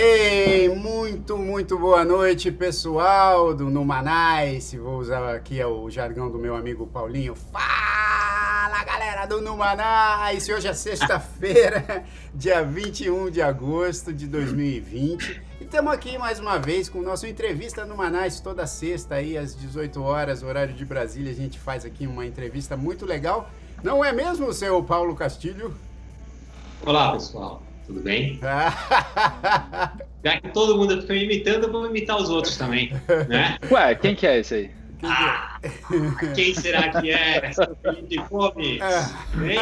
Ei, muito, muito boa noite, pessoal do Numanais. Vou usar aqui o jargão do meu amigo Paulinho. Fala, galera do Numanais! Hoje é sexta-feira, dia 21 de agosto de 2020. E estamos aqui mais uma vez com o nosso entrevista no toda sexta aí às 18 horas, horário de Brasília. A gente faz aqui uma entrevista muito legal. Não é mesmo, seu Paulo Castilho? Olá, pessoal. Tudo bem? Já que todo mundo fica me imitando, eu vou imitar os outros também, né? Ué, quem que é esse aí? Ah, quem será que é? Seu Felipe Gomes? Hein?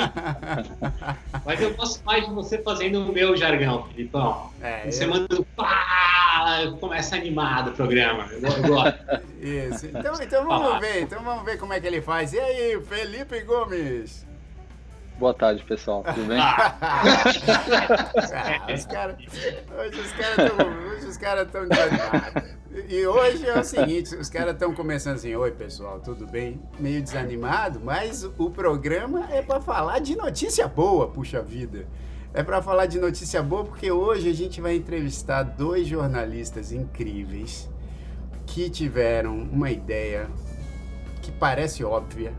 Mas eu gosto mais de você fazendo o meu jargão, Filipão. É, você eu... manda pá, começa animado o programa. Eu, eu gosto. Isso. Então, então vamos ver, então vamos ver como é que ele faz. E aí, Felipe Gomes? Boa tarde, pessoal. Tudo bem? ah, os cara, hoje os caras estão desanimados. E hoje é o seguinte, os caras estão começando assim, oi pessoal, tudo bem? Meio desanimado, mas o programa é para falar de notícia boa, puxa vida. É para falar de notícia boa porque hoje a gente vai entrevistar dois jornalistas incríveis que tiveram uma ideia que parece óbvia,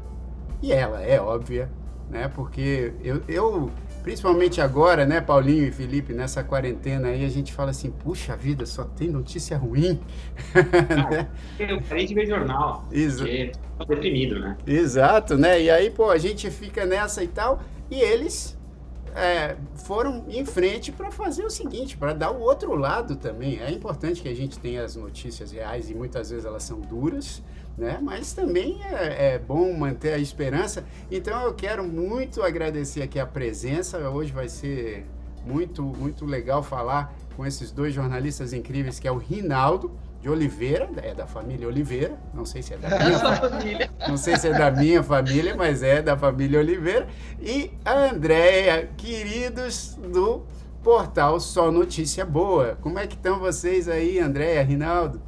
e ela é óbvia, né? Porque eu, eu, principalmente agora, né, Paulinho e Felipe, nessa quarentena aí, a gente fala assim, puxa vida, só tem notícia ruim. né? Eu parei de ver jornal, Exato. porque deprimido, né? Exato, né? E aí, pô, a gente fica nessa e tal, e eles é, foram em frente para fazer o seguinte, para dar o outro lado também. É importante que a gente tenha as notícias reais e muitas vezes elas são duras, né? Mas também é, é, bom manter a esperança. Então eu quero muito agradecer aqui a presença. Hoje vai ser muito, muito legal falar com esses dois jornalistas incríveis, que é o Rinaldo de Oliveira, é da família Oliveira, não sei se é da minha família, não sei se é da minha família, mas é da família Oliveira, e a Andréia, queridos do portal Só Notícia Boa. Como é que estão vocês aí, Andréia, Rinaldo?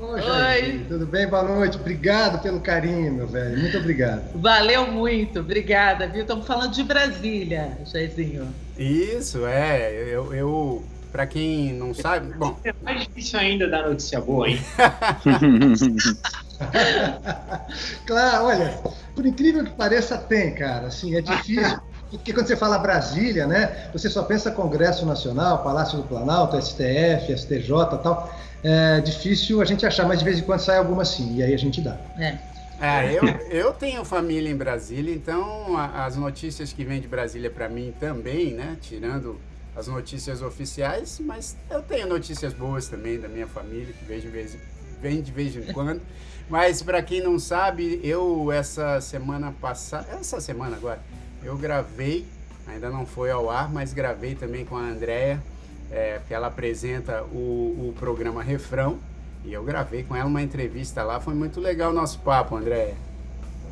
Oi, Oi. Tudo bem? Boa noite. Obrigado pelo carinho, meu velho. Muito obrigado. Valeu muito. Obrigada, viu? Estamos falando de Brasília, Jairzinho. Isso, é. Eu, eu para quem não sabe, bom. É mais difícil ainda dar notícia boa, hein? claro, olha, por incrível que pareça, tem, cara. Assim, é difícil. Porque quando você fala Brasília, né, você só pensa Congresso Nacional, Palácio do Planalto, STF, STJ tal é difícil a gente achar, mas de vez em quando sai alguma sim, e aí a gente dá. É. É, eu, eu tenho família em Brasília, então a, as notícias que vêm de Brasília para mim também, né? Tirando as notícias oficiais, mas eu tenho notícias boas também da minha família, que vem de vez, vem de, vez em quando. Mas para quem não sabe, eu essa semana passada, essa semana agora, eu gravei, ainda não foi ao ar, mas gravei também com a Andrea é, porque ela apresenta o, o programa Refrão. E eu gravei com ela uma entrevista lá, foi muito legal o nosso papo, André.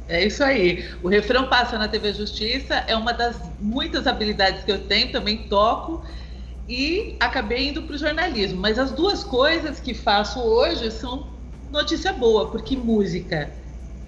É isso aí. O refrão passa na TV Justiça, é uma das muitas habilidades que eu tenho, também toco e acabei indo para o jornalismo. Mas as duas coisas que faço hoje são notícia boa, porque música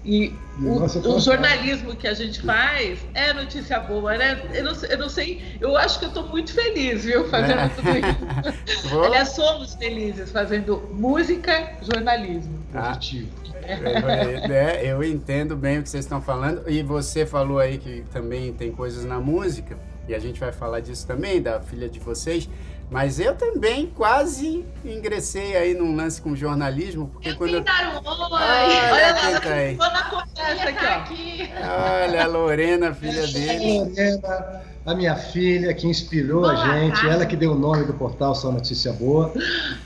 e o, o, jornalismo que a gente faz é notícia boa, né? Eu não, eu não sei, eu acho que eu estou muito feliz, viu, fazendo é. tudo isso. Aliás, somos felizes fazendo música, jornalismo. Ah, positivo. É, eu entendo bem o que vocês estão falando. E você falou aí que também tem coisas na música, e a gente vai falar disso também, da filha de vocês. Mas eu também quase ingressei aí num lance com jornalismo, porque eu quando eu... dar um oi. Olha, Olha lá, aí. na conversa aqui, ó. Olha a Lorena, filha dele. Lorena, a minha filha que inspirou Boa a gente, tarde. ela que deu o nome do portal Só Notícia Boa.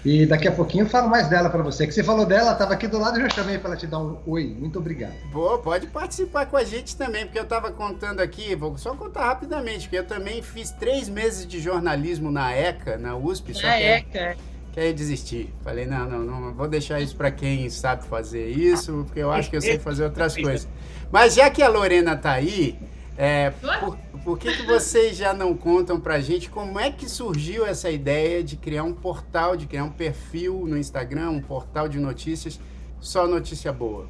E daqui a pouquinho eu falo mais dela para você. Que você falou dela, estava aqui do lado e já chamei para ela te dar um oi. Muito obrigado. Boa, pode participar com a gente também, porque eu estava contando aqui, vou só contar rapidamente, que eu também fiz três meses de jornalismo na ECA, na USP. Na ECA. Que aí desistir. Falei, não, não, não, vou deixar isso para quem sabe fazer isso, porque eu acho que eu sei fazer outras coisas. Mas já que a Lorena tá aí, é, por, por, que, que vocês já não contam pra gente como é que surgiu essa ideia de criar um portal, de criar um perfil no Instagram, um portal de notícias, só notícia boa?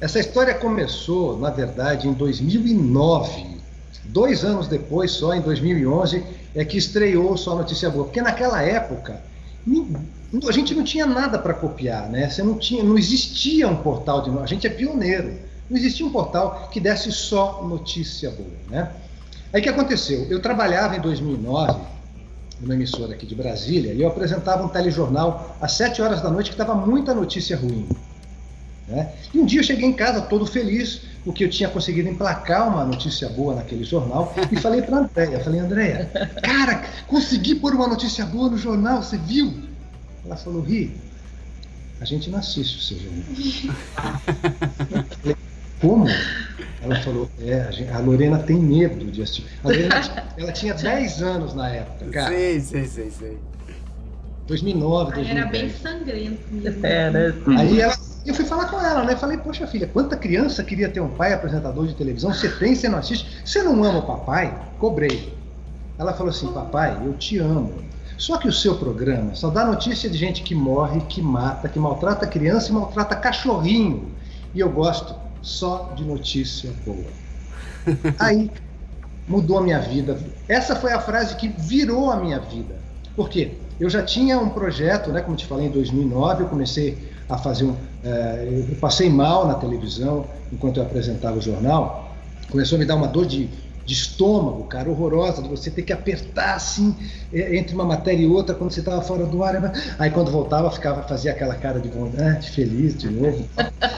Essa história começou, na verdade, em 2009. Dois anos depois, só em 2011, é que estreou Só Notícia Boa. Porque naquela época, a gente não tinha nada para copiar, né? Você não tinha, não existia um portal de a gente é pioneiro. Não existia um portal que desse só notícia boa, né? Aí o que aconteceu? Eu trabalhava em 2009 numa emissora aqui de Brasília e eu apresentava um telejornal às 7 horas da noite que estava muita notícia ruim. Né? E um dia eu cheguei em casa todo feliz, porque eu tinha conseguido emplacar uma notícia boa naquele jornal, e falei para a Andréia, falei, Andréia, cara, consegui pôr uma notícia boa no jornal, você viu? Ela falou, Ri, a gente não assiste o seu jornal. como? Ela falou, é, a Lorena tem medo de assistir. A Lorena, ela tinha 10 anos na época, cara. Sei, sei, sei, sei. 2009, 2010. Era bem sangrento mesmo. É, né? Aí ela eu fui falar com ela, né? Falei, poxa filha, quanta criança queria ter um pai apresentador de televisão? Você tem, você não assiste? Você não ama o papai? Cobrei. Ela falou assim, papai, eu te amo. Só que o seu programa só dá notícia de gente que morre, que mata, que maltrata criança e maltrata cachorrinho. E eu gosto só de notícia boa. Aí mudou a minha vida. Essa foi a frase que virou a minha vida. Por quê? Eu já tinha um projeto, né, como te falei, em 2009, eu comecei a fazer um. É, eu passei mal na televisão enquanto eu apresentava o jornal. Começou a me dar uma dor de, de estômago, cara, horrorosa, de você ter que apertar assim é, entre uma matéria e outra quando você estava fora do ar. Aí quando voltava, ficava, fazia aquela cara de vontade, feliz de novo.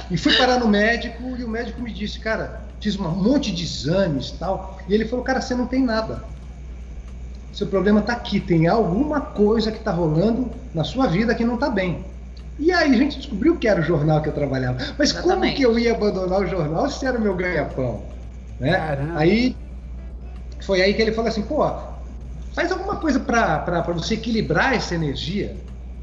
E fui parar no médico e o médico me disse, cara, fiz um monte de exames tal. E ele falou, cara, você não tem nada. Seu problema está aqui, tem alguma coisa que está rolando na sua vida que não está bem. E aí a gente descobriu que era o jornal que eu trabalhava. Mas Exatamente. como que eu ia abandonar o jornal se era o meu ganha-pão? Né? Aí foi aí que ele falou assim, pô, faz alguma coisa para você equilibrar essa energia.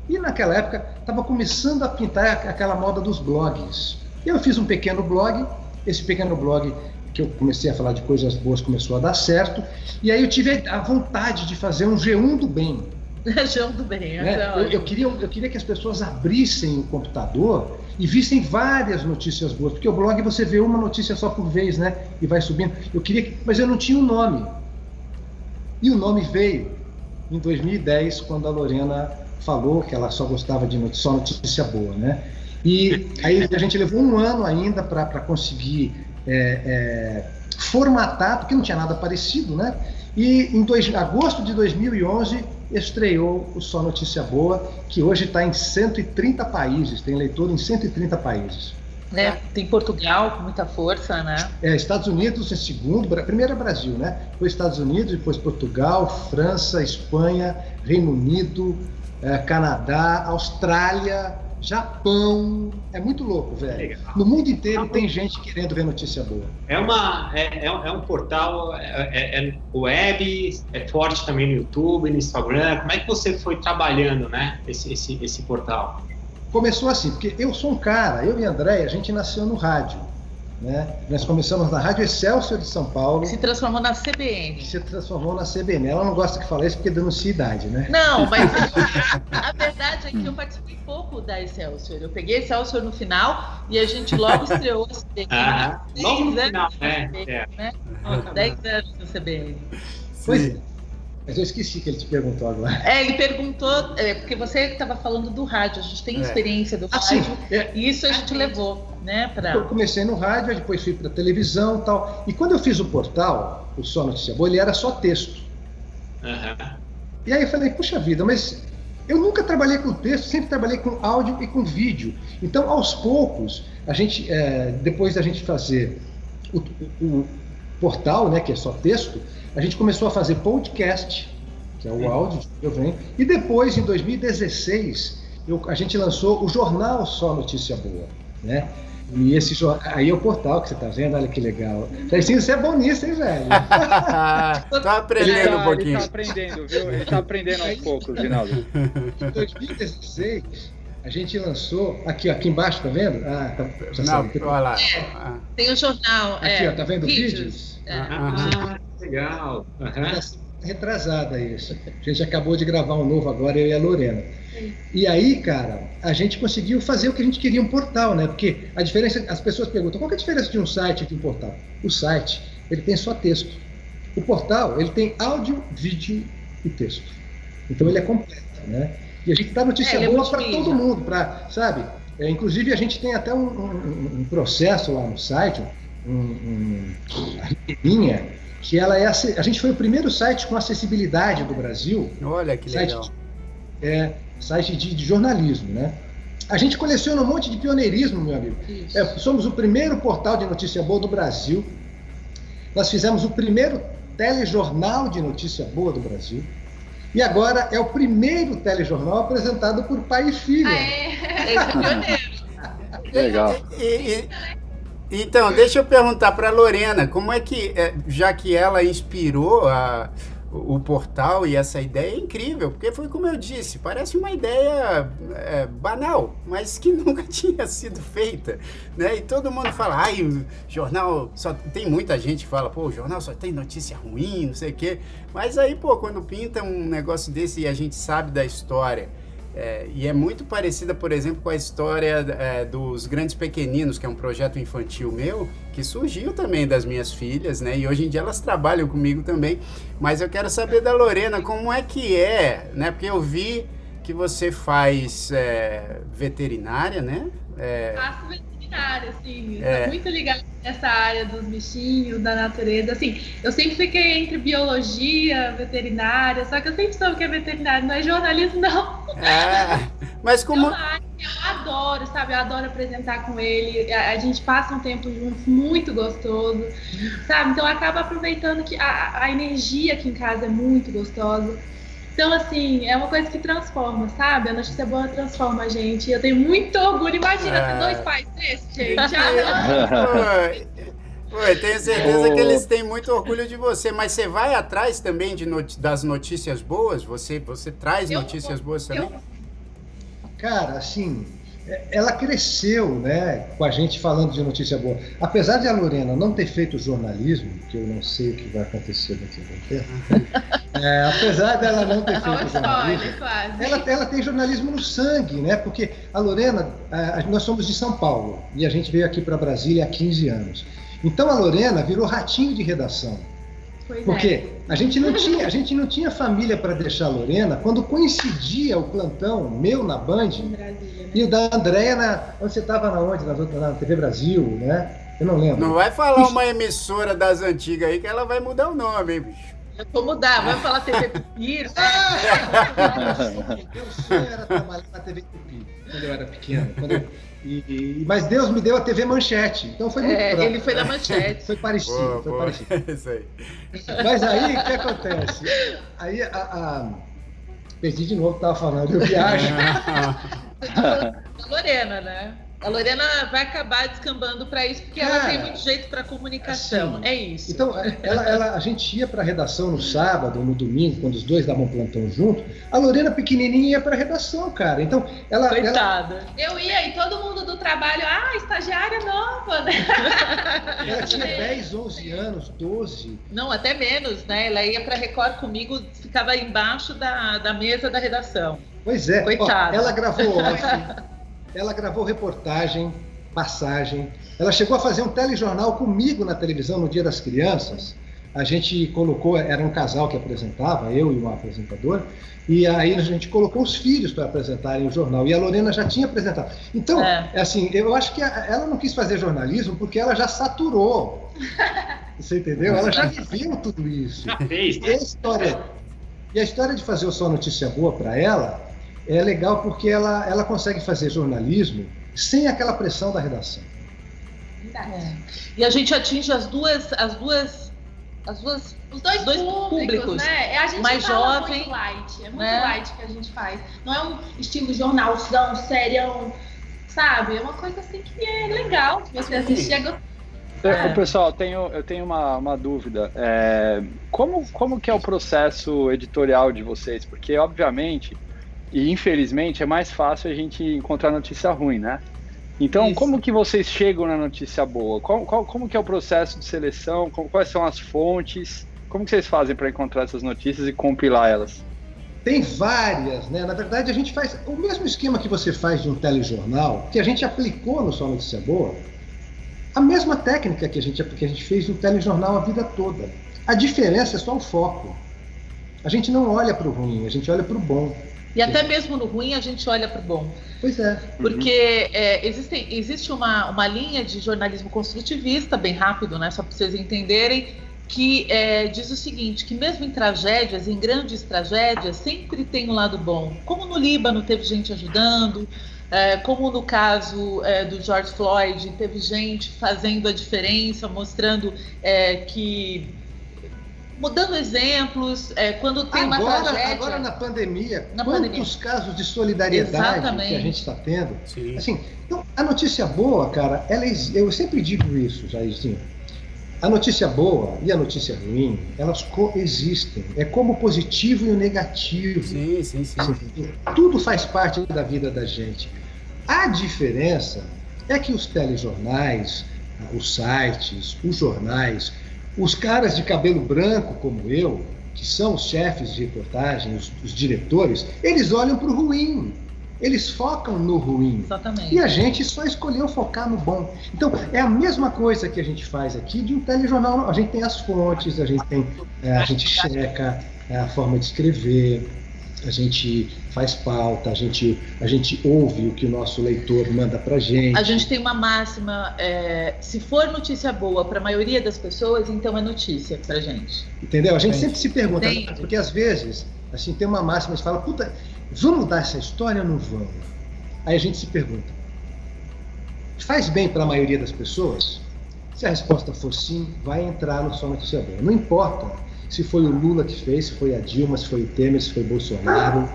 E naquela época estava começando a pintar aquela moda dos blogs. Eu fiz um pequeno blog, esse pequeno blog que eu comecei a falar de coisas boas começou a dar certo, e aí eu tive a vontade de fazer um G1 do bem. Região do bem. Né? Eu, eu, queria, eu queria que as pessoas abrissem o computador e vissem várias notícias boas, porque o blog você vê uma notícia só por vez, né? E vai subindo. Eu queria, mas eu não tinha um nome. E o nome veio em 2010, quando a Lorena falou que ela só gostava de notícia, só notícia boa, né? E aí a gente levou um ano ainda para conseguir é, é, formatar, porque não tinha nada parecido, né? E em dois, agosto de 2011 estreou o Só Notícia Boa, que hoje está em 130 países, tem leitor em 130 países. É, tem Portugal com muita força, né? É, Estados Unidos em segundo, primeiro é Brasil, né? Foi Estados Unidos, depois Portugal, França, Espanha, Reino Unido, é, Canadá, Austrália, Japão. É muito louco, velho. Legal. No mundo inteiro tem gente querendo ver notícia boa. É, uma, é, é, é um portal é, é, é, web, é forte também no YouTube, no Instagram. Como é que você foi trabalhando né, esse, esse, esse portal? Começou assim, porque eu sou um cara, eu e André, a gente nasceu no rádio. Né? Nós começamos na Rádio Excelsior de São Paulo. Se transformou na CBN. Se transformou na CBN. Ela não gosta que fale isso porque denuncia idade, né? Não, mas a verdade é que eu participei pouco da Excelsior. Eu peguei Excelsior no final e a gente logo estreou a CBN. Ah, logo no final, né? É. né? 10 anos no CBN. Pois é. Mas eu esqueci que ele te perguntou agora. É, ele perguntou, é, porque você estava falando do rádio, a gente tem é. experiência do ah, rádio, é. e isso a gente levou, né? Pra... Eu comecei no rádio, depois fui para televisão e tal. E quando eu fiz o portal, o Só Notícia Boa, ele era só texto. Uhum. E aí eu falei, puxa vida, mas eu nunca trabalhei com texto, sempre trabalhei com áudio e com vídeo. Então, aos poucos, a gente, é, depois da gente fazer o, o, o portal, né, que é só texto, a gente começou a fazer podcast, que é o áudio que eu venho, e depois, em 2016, eu, a gente lançou o jornal Só Notícia Boa, né? E esse aí é o portal que você tá vendo, olha que legal. Jairzinho, você é bom nisso, hein, velho? tá aprendendo tá, um pouquinho. Ele tá aprendendo, viu? Ele tá aprendendo aos poucos, Rinaldo. Em 2016, a gente lançou. Aqui, aqui embaixo, tá vendo? Ah, tá, já Não, sabe. olha lá. É, tem o jornal. Aqui, é, ó, tá vendo vídeos? vídeos? É. Ah, legal. Uhum. Retrasada isso. A gente acabou de gravar um novo agora, eu e a Lorena. E aí, cara, a gente conseguiu fazer o que a gente queria, um portal, né? Porque a diferença, as pessoas perguntam, qual é a diferença de um site e de um portal? O site, ele tem só texto. O portal ele tem áudio, vídeo e texto. Então ele é completo, né? E a gente dá notícia é, boa para todo mundo, para sabe? É, inclusive a gente tem até um, um, um processo lá no site, um, um, linha que ela é a gente foi o primeiro site com acessibilidade do Brasil. Olha que site, legal. É site de, de jornalismo, né? A gente coleciona um monte de pioneirismo, meu amigo. É, somos o primeiro portal de notícia boa do Brasil. Nós fizemos o primeiro telejornal de notícia boa do Brasil. E agora é o primeiro telejornal apresentado por pai e filha. É, é pioneiro. Legal. E, e, então, deixa eu perguntar para Lorena, como é que, é, já que ela inspirou a, o portal e essa ideia é incrível, porque foi como eu disse, parece uma ideia é, banal, mas que nunca tinha sido feita, né? E todo mundo fala, ai, jornal só tem muita gente que fala, pô, o jornal só tem notícia ruim, não sei o quê. Mas aí, pô, quando pinta um negócio desse e a gente sabe da história, é, e é muito parecida, por exemplo, com a história é, dos Grandes Pequeninos, que é um projeto infantil meu, que surgiu também das minhas filhas, né? E hoje em dia elas trabalham comigo também. Mas eu quero saber da Lorena, como é que é, né? Porque eu vi que você faz é, veterinária, né? É... Faço veterinária, sim. É. muito ligada nessa área dos bichinhos, da natureza. Assim, eu sempre fiquei entre biologia, veterinária, só que eu sempre soube que é veterinário, não é jornalismo, não. É, mas como. Eu adoro, sabe? Eu adoro apresentar com ele. A, a, gente passa um tempo juntos muito gostoso, sabe? Então acaba aproveitando que a, a energia aqui em casa é muito gostosa. Então, assim, é uma coisa que transforma, sabe? A notícia boa transforma a gente. Eu tenho muito orgulho. Imagina ter dois pais desses, gente. Ah, Oi, tenho certeza que eles têm muito orgulho de você, mas você vai atrás também de not das notícias boas? Você, você traz eu, notícias boas também? Eu... Cara, assim, ela cresceu né, com a gente falando de notícia boa. Apesar de a Lorena não ter feito jornalismo, que eu não sei o que vai acontecer daqui a um tempo, é, apesar dela não ter feito jornalismo, ela, ela tem jornalismo no sangue, né? Porque a Lorena, a, nós somos de São Paulo e a gente veio aqui para Brasília há 15 anos. Então a Lorena virou ratinho de redação. Pois Porque é. a, gente não tinha, a gente não tinha família para deixar a Lorena quando coincidia o plantão meu na Band Brasília, né? e o da Andréia na. Onde você estava na onde? Na, na TV Brasil, né? Eu não lembro. Não vai falar Isso. uma emissora das antigas aí que ela vai mudar o nome, hein, bicho? Eu vou mudar, vai falar TV Tupi. Meu sonho era trabalhar na TV Tupi quando eu era pequeno. Quando eu e, mas Deus me deu a TV Manchete, então foi muito é, Ele foi da Manchete. foi parecido, boa, foi boa. parecido. Isso aí. Mas aí, o que acontece? Aí a, a... Perdi de novo, estava falando, eu viajo. a Lorena, né? A Lorena vai acabar descambando para isso porque Cara, ela tem muito jeito para comunicação. Assim, é isso. Então, ela, ela, a gente ia para a redação no sábado, no domingo, quando os dois davam plantão junto. A Lorena pequenininha ia para a redação, cara. Então, ela. Coitada. Ela... Eu ia e todo mundo do trabalho, ah, estagiária nova, né? Ela tinha 10, 11 anos, 12. Não, até menos, né? Ela ia para Record comigo, ficava embaixo da, da mesa da redação. Pois é. Coitada. Ó, ela gravou off. ela gravou reportagem, passagem. Ela chegou a fazer um telejornal comigo na televisão no Dia das Crianças. A gente colocou, era um casal que apresentava, eu e um apresentador, e aí a gente colocou os filhos para apresentarem o jornal. E a Lorena já tinha apresentado. Então, é. assim, eu acho que ela não quis fazer jornalismo porque ela já saturou. Você entendeu? Ela já viveu tudo isso. E a história, e a história de fazer o Só Notícia Boa para ela é legal porque ela, ela consegue fazer jornalismo sem aquela pressão da redação. É. E a gente atinge as duas, as duas, as duas, os dois, dois públicos, públicos, né? A gente mais jovem, muito light, é muito né? light que a gente faz. Não é um estilo jornalzão, serião, sabe? É uma coisa assim que é legal você assistir. É, é. Pessoal, tenho, eu tenho uma, uma dúvida. É, como, como que é o processo editorial de vocês? Porque, obviamente, e infelizmente é mais fácil a gente encontrar notícia ruim, né? Então, Isso. como que vocês chegam na notícia boa? Qual, qual, como que é o processo de seleção? quais são as fontes? Como que vocês fazem para encontrar essas notícias e compilar elas? Tem várias, né? Na verdade, a gente faz o mesmo esquema que você faz de um telejornal, que a gente aplicou no Só Notícia Boa, a mesma técnica que a gente, que a gente fez no telejornal a vida toda. A diferença é só o foco. A gente não olha para o ruim, a gente olha para o bom. E até mesmo no ruim a gente olha para o bom. Pois é. Porque é, existe, existe uma, uma linha de jornalismo construtivista, bem rápido, né? Só para vocês entenderem, que é, diz o seguinte, que mesmo em tragédias, em grandes tragédias, sempre tem um lado bom. Como no Líbano teve gente ajudando, é, como no caso é, do George Floyd, teve gente fazendo a diferença, mostrando é, que mudando exemplos, é, quando tem agora, uma tragédia. Agora na pandemia, na quantos pandemia. casos de solidariedade Exatamente. que a gente está tendo? Sim. Assim, então, a notícia boa, cara, ela, eu sempre digo isso, Jairzinho. A notícia boa e a notícia ruim, elas coexistem. É como o positivo e o negativo. Sim, sim, sim. Tudo faz parte da vida da gente. A diferença é que os telejornais, os sites, os jornais, os caras de cabelo branco como eu, que são os chefes de reportagem, os, os diretores, eles olham para o ruim. Eles focam no ruim. Exatamente. E a gente só escolheu focar no bom. Então, é a mesma coisa que a gente faz aqui de um telejornal. A gente tem as fontes, a gente tem, é, a gente checa é, a forma de escrever, a gente faz pauta, a gente, a gente ouve o que o nosso leitor manda para gente. A gente tem uma máxima: é, se for notícia boa para a maioria das pessoas, então é notícia para gente. Entendeu? A gente sempre se pergunta, Entendi. porque às vezes, assim, tem uma máxima e fala, puta, vamos dar essa história ou não vamos? Aí a gente se pergunta, faz bem para a maioria das pessoas? Se a resposta for sim, vai entrar no só notícia boa. Não importa se foi o Lula que fez, se foi a Dilma, se foi o Temer, se foi o Bolsonaro.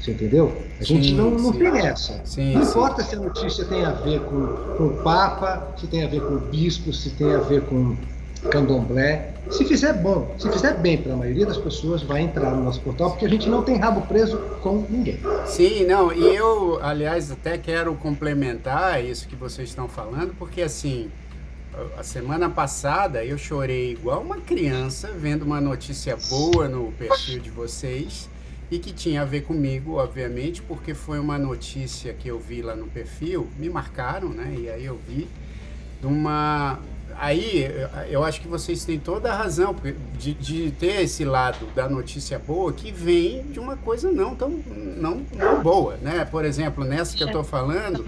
Você entendeu? A gente sim, não, não sim. tem essa. Sim, não importa se a notícia tem a ver com, com o Papa, se tem a ver com o bispo, se tem a ver com candomblé. Se fizer bom, se fizer bem para a maioria das pessoas, vai entrar no nosso portal, porque a gente não tem rabo preso com ninguém. Sim, não, e eu, aliás, até quero complementar isso que vocês estão falando, porque assim, a semana passada eu chorei igual uma criança vendo uma notícia boa no perfil de vocês e que tinha a ver comigo, obviamente, porque foi uma notícia que eu vi lá no perfil, me marcaram, né? E aí eu vi de uma. Aí eu acho que vocês têm toda a razão de, de ter esse lado da notícia boa que vem de uma coisa não tão não, não boa, né? Por exemplo, nessa que eu estou falando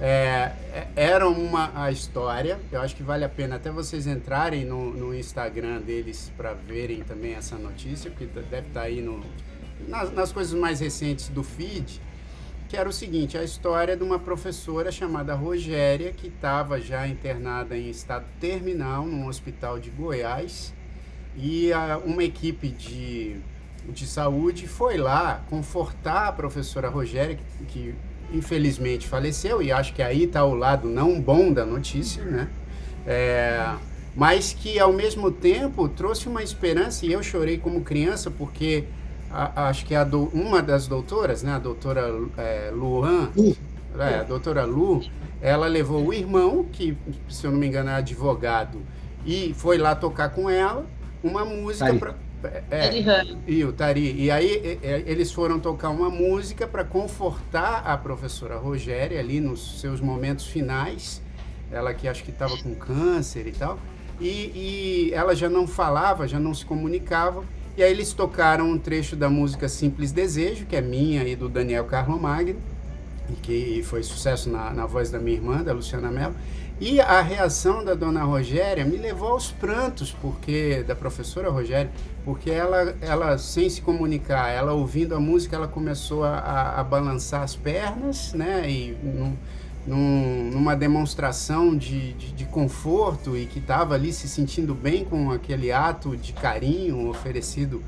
é, é, era uma a história. Eu acho que vale a pena até vocês entrarem no, no Instagram deles para verem também essa notícia, porque deve estar tá aí no, nas, nas, coisas mais recentes do feed. Que era o seguinte: a história de uma professora chamada Rogéria, que estava já internada em estado terminal num hospital de Goiás, e a, uma equipe de, de saúde foi lá confortar a professora Rogéria, que, que infelizmente faleceu, e acho que aí está o lado não bom da notícia, né? É, mas que ao mesmo tempo trouxe uma esperança, e eu chorei como criança, porque a, acho que a do, uma das doutoras, né, a doutora é, Luan, é, a doutora Lu, ela levou o irmão, que se eu não me engano é advogado, e foi lá tocar com ela uma música é, e o Tari. E aí eles foram tocar uma música para confortar a professora Rogéria ali nos seus momentos finais. Ela que acho que estava com câncer e tal. E, e, ela já não falava, já não se comunicava. E aí eles tocaram um trecho da música Simples Desejo, que é minha e do Daniel Carlo Magno, que foi sucesso na, na voz da minha irmã, da Luciana Mello. E a reação da dona Rogéria me levou aos prantos, porque da professora Rogéria, porque ela, ela sem se comunicar, ela ouvindo a música, ela começou a, a balançar as pernas, né? E num, num, numa demonstração de, de, de, conforto e que estava ali se sentindo bem com aquele ato de carinho oferecido.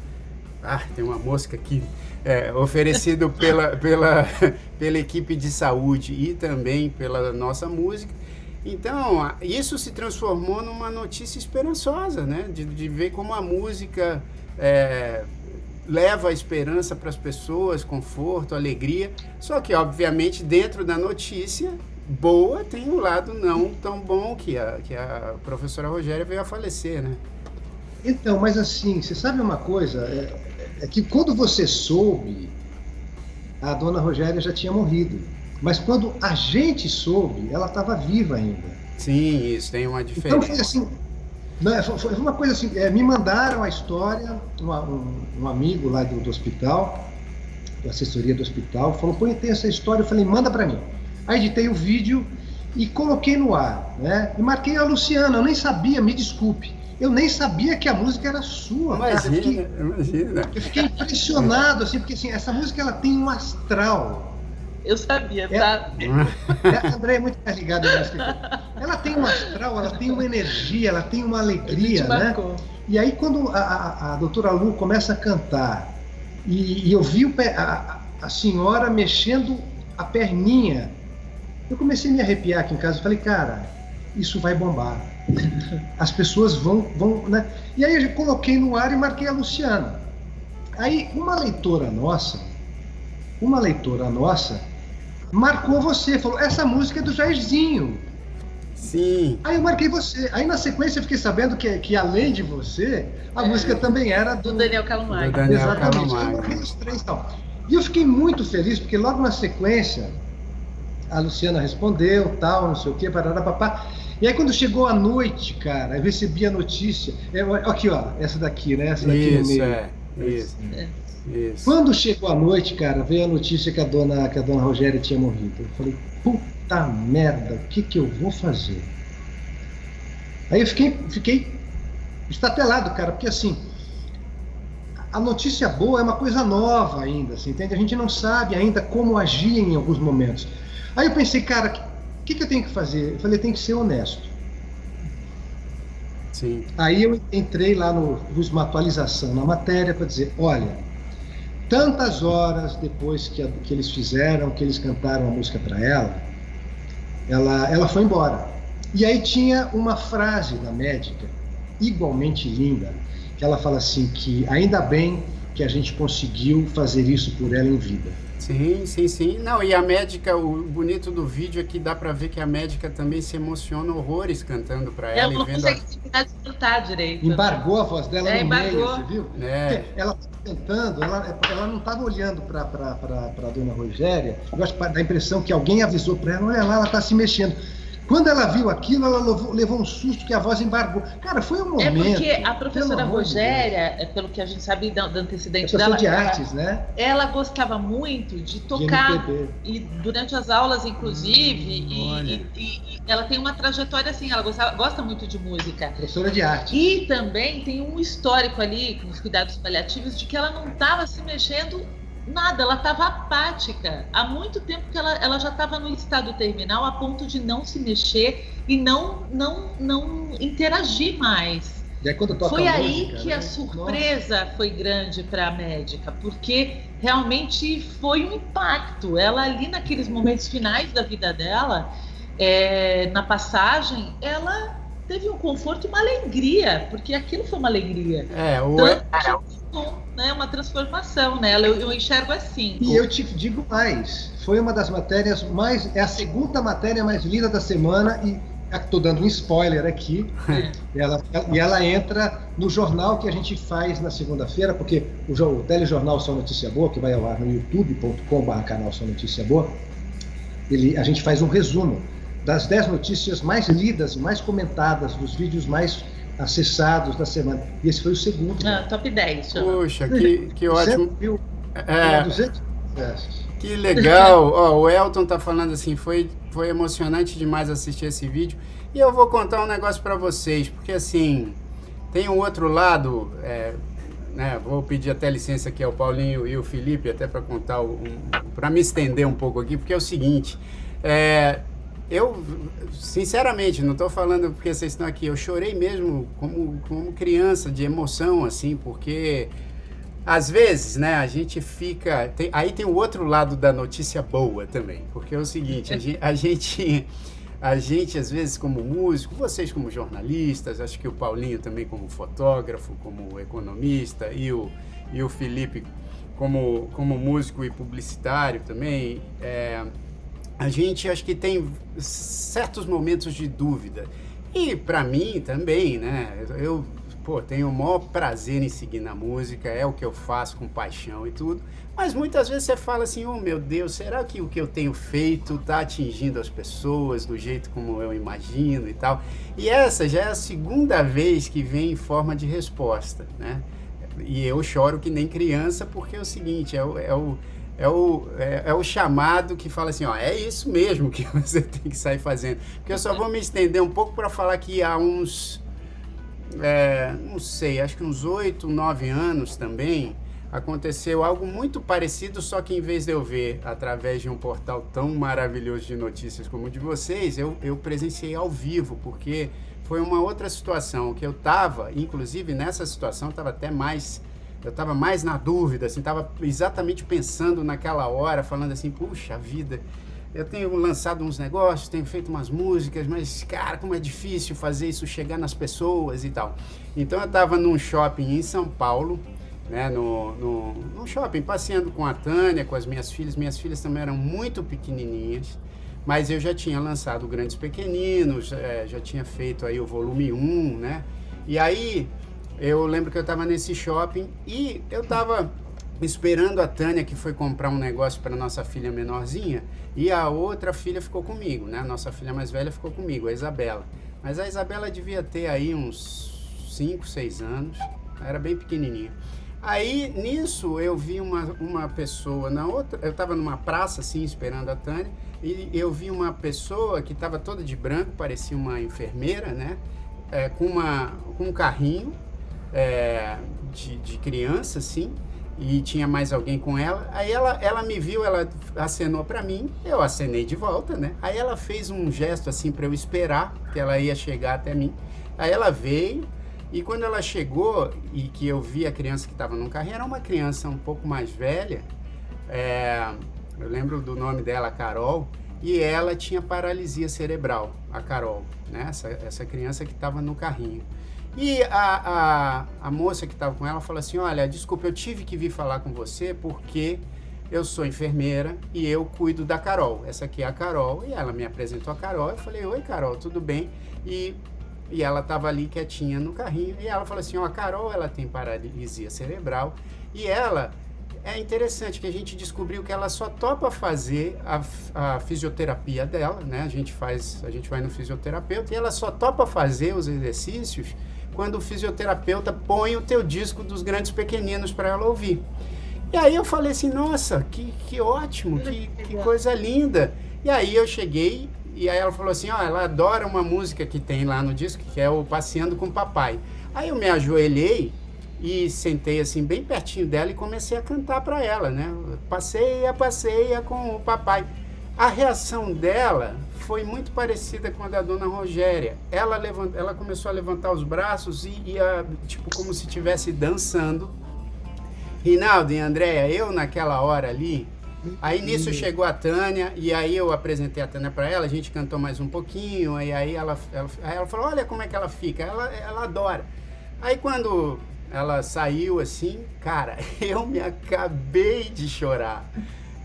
Ah, tem uma mosca aqui. É, oferecido pela, pela, pela equipe de saúde e também pela nossa música. Então, isso se transformou numa notícia esperançosa, né? De, de ver como a música é, leva a esperança para as pessoas, conforto, alegria. Só que, obviamente, dentro da notícia boa tem o um lado não tão bom que a, que a professora Rogéria veio a falecer, né? Então, mas assim, você sabe uma coisa? É, é que quando você soube, a dona Rogéria já tinha morrido. Mas quando a gente soube, ela estava viva ainda. Sim, isso tem uma então, diferença. Então foi assim, Não, foi uma coisa assim, é, me mandaram a história, uma, um, um, amigo lá do, do, hospital, da assessoria do hospital, falou, põe tem essa história, eu falei, manda para mim. Aí editei o vídeo e coloquei no ar, né? E marquei a Luciana, eu nem sabia, me desculpe. Eu nem sabia que a música era sua. Imagina, eu fiquei, imagina. Eu fiquei impressionado, assim, porque assim, essa música ela tem um astral. Eu sabia, tá? É, a André é muito mais ligada música. Ela tem um astral, ela tem uma energia, ela tem uma alegria, né? E aí quando a, a, a doutora Lu começa a cantar e, e eu vi o, a, a senhora mexendo a perninha, eu comecei a me arrepiar aqui em casa. Eu falei, cara, isso vai bombar. As pessoas vão, vão, né? E aí eu coloquei no ar e marquei a Luciana. Aí uma leitora nossa, uma leitora nossa, marcou você, falou: essa música é do Jairzinho. Sim. Aí eu marquei você. Aí na sequência eu fiquei sabendo que, que além de você, a é. música também era do, do Daniel Calamari. Exatamente. Eu marquei os três então. E eu fiquei muito feliz porque logo na sequência a Luciana respondeu, tal, não sei o quê, parará, papá. E aí quando chegou a noite, cara, eu recebi a notícia. É, aqui, ó, essa daqui, né? Essa daqui isso, no meio. É, isso, é. Isso. Quando chegou a noite, cara, veio a notícia que a dona, que a dona Rogéria tinha morrido. Eu falei, puta merda, o que que eu vou fazer? Aí eu fiquei, fiquei estatelado, cara, porque assim, a notícia boa é uma coisa nova ainda, assim, entende? A gente não sabe ainda como agir em alguns momentos. Aí eu pensei, cara, o que, que eu tenho que fazer? Eu falei, tem que ser honesto. Sim. Aí eu entrei lá no uma atualização na matéria para dizer, olha, tantas horas depois que, a, que eles fizeram, que eles cantaram a música para ela, ela, ela foi embora. E aí tinha uma frase da médica, igualmente linda, que ela fala assim que ainda bem que a gente conseguiu fazer isso por ela em vida. Sim, sim, sim. Não, e a médica, o bonito do vídeo é que dá para ver que a médica também se emociona horrores cantando para ela. Ela não consegue de cantar direito. Embargou a voz dela é, no embargou. meio, você viu? É. Ela cantando, ela, ela não estava olhando para a dona Rogéria, eu acho que dá a impressão que alguém avisou para ela, olha lá, ela está se mexendo. Quando ela viu aquilo, ela levou, levou, um susto que a voz embargou. Cara, foi um momento. É porque a professora Rogéria, é pelo que a gente sabe da, da antecedente é dela, de artes, ela, né? Ela gostava muito de tocar de e durante as aulas, inclusive, hum, e, e, e, ela tem uma trajetória assim. Ela gosta, gosta muito de música. Professora de arte. E também tem um histórico ali com os cuidados paliativos de que ela não estava se mexendo Nada, ela estava apática. Há muito tempo que ela, ela já estava no estado terminal a ponto de não se mexer e não, não, não interagir mais. E aí, quando toca foi a aí música, que né? a surpresa Nossa. foi grande para a médica, porque realmente foi um impacto. Ela ali naqueles momentos finais da vida dela, é, na passagem, ela teve um conforto e uma alegria, porque aquilo foi uma alegria. É, o Tanto, né, uma transformação nela. Eu, eu enxergo assim. E eu te digo mais, foi uma das matérias mais, é a segunda matéria mais linda da semana e estou dando um spoiler aqui. É. Ela, e ela entra no jornal que a gente faz na segunda-feira, porque o, o telejornal Só Notícia Boa, que vai ao ar no youtube.com.br canal Só Notícia Boa, ele, a gente faz um resumo das 10 notícias mais lidas, mais comentadas, dos vídeos mais acessados da semana. E esse foi o segundo. Ah, top 10. Poxa, que, que ótimo. Mil, é, 200 que legal. Ó, o Elton tá falando assim, foi, foi emocionante demais assistir esse vídeo. E eu vou contar um negócio para vocês, porque assim, tem um outro lado, é, né, vou pedir até licença aqui ao Paulinho e o Felipe, até para contar, um, para me estender um pouco aqui, porque é o seguinte, é, eu, sinceramente, não estou falando porque vocês estão aqui, eu chorei mesmo como, como criança, de emoção, assim, porque às vezes, né, a gente fica. Tem, aí tem o outro lado da notícia boa também, porque é o seguinte, a gente, a gente, a gente, às vezes, como músico, vocês como jornalistas, acho que o Paulinho também como fotógrafo, como economista, e o, e o Felipe como, como músico e publicitário também. É, a gente acho que tem certos momentos de dúvida. E para mim também, né? Eu pô, tenho o maior prazer em seguir na música, é o que eu faço com paixão e tudo. Mas muitas vezes você fala assim, oh meu Deus, será que o que eu tenho feito está atingindo as pessoas do jeito como eu imagino e tal? E essa já é a segunda vez que vem em forma de resposta, né? E eu choro que nem criança porque é o seguinte, é o, é o é o, é, é, o chamado que fala assim, ó, é isso mesmo que você tem que sair fazendo. Porque eu só vou me estender um pouco para falar que há uns, é, não sei, acho que uns oito, nove anos também, aconteceu algo muito parecido, só que em vez de eu ver através de um portal tão maravilhoso de notícias como o de vocês, eu, eu presenciei ao vivo, porque foi uma outra situação que eu estava, inclusive nessa situação, estava até mais eu estava mais na dúvida, assim, estava exatamente pensando naquela hora, falando assim, puxa vida, eu tenho lançado uns negócios, tenho feito umas músicas, mas cara, como é difícil fazer isso chegar nas pessoas e tal. Então eu estava num shopping em São Paulo, né, no, no, no shopping, passeando com a Tânia, com as minhas filhas. Minhas filhas também eram muito pequenininhas, mas eu já tinha lançado Grandes Pequeninos, é, já tinha feito aí o volume 1, né? E aí eu lembro que eu estava nesse shopping e eu estava esperando a Tânia, que foi comprar um negócio para nossa filha menorzinha, e a outra filha ficou comigo, né? A nossa filha mais velha ficou comigo, a Isabela. Mas a Isabela devia ter aí uns 5, 6 anos, era bem pequenininha. Aí, nisso, eu vi uma, uma pessoa na outra, eu estava numa praça, assim, esperando a Tânia, e eu vi uma pessoa que estava toda de branco, parecia uma enfermeira, né? É, com, uma, com um carrinho, é, de, de criança, assim, e tinha mais alguém com ela. Aí ela, ela me viu, ela acenou para mim, eu acenei de volta, né? Aí ela fez um gesto assim para eu esperar que ela ia chegar até mim. Aí ela veio e quando ela chegou e que eu vi a criança que estava no carrinho, era uma criança um pouco mais velha. É, eu lembro do nome dela, Carol, e ela tinha paralisia cerebral, a Carol, né? Essa, essa criança que estava no carrinho. E a, a, a moça que estava com ela falou assim: Olha, desculpa, eu tive que vir falar com você porque eu sou enfermeira e eu cuido da Carol. Essa aqui é a Carol. E ela me apresentou a Carol. Eu falei: Oi, Carol, tudo bem? E, e ela estava ali quietinha no carrinho. E ela falou assim: Ó, a Carol ela tem paralisia cerebral e ela. É interessante que a gente descobriu que ela só topa fazer a, a fisioterapia dela, né? A gente faz, a gente vai no fisioterapeuta e ela só topa fazer os exercícios quando o fisioterapeuta põe o teu disco dos grandes pequeninos para ela ouvir. E aí eu falei assim, nossa, que, que ótimo, que, que coisa linda. E aí eu cheguei e aí ela falou assim, ó, ela adora uma música que tem lá no disco, que é o Passeando com o Papai. Aí eu me ajoelhei e sentei assim bem pertinho dela e comecei a cantar para ela, né? Passeia, passeia com o papai. A reação dela foi muito parecida com a da dona Rogéria. Ela, levant, ela começou a levantar os braços e ia, tipo, como se estivesse dançando. Rinaldo e Andréia, eu naquela hora ali, aí nisso chegou a Tânia, e aí eu apresentei a Tânia para ela, a gente cantou mais um pouquinho, e aí ela, ela, aí ela falou, olha como é que ela fica, ela, ela adora. Aí quando ela saiu assim, cara, eu me acabei de chorar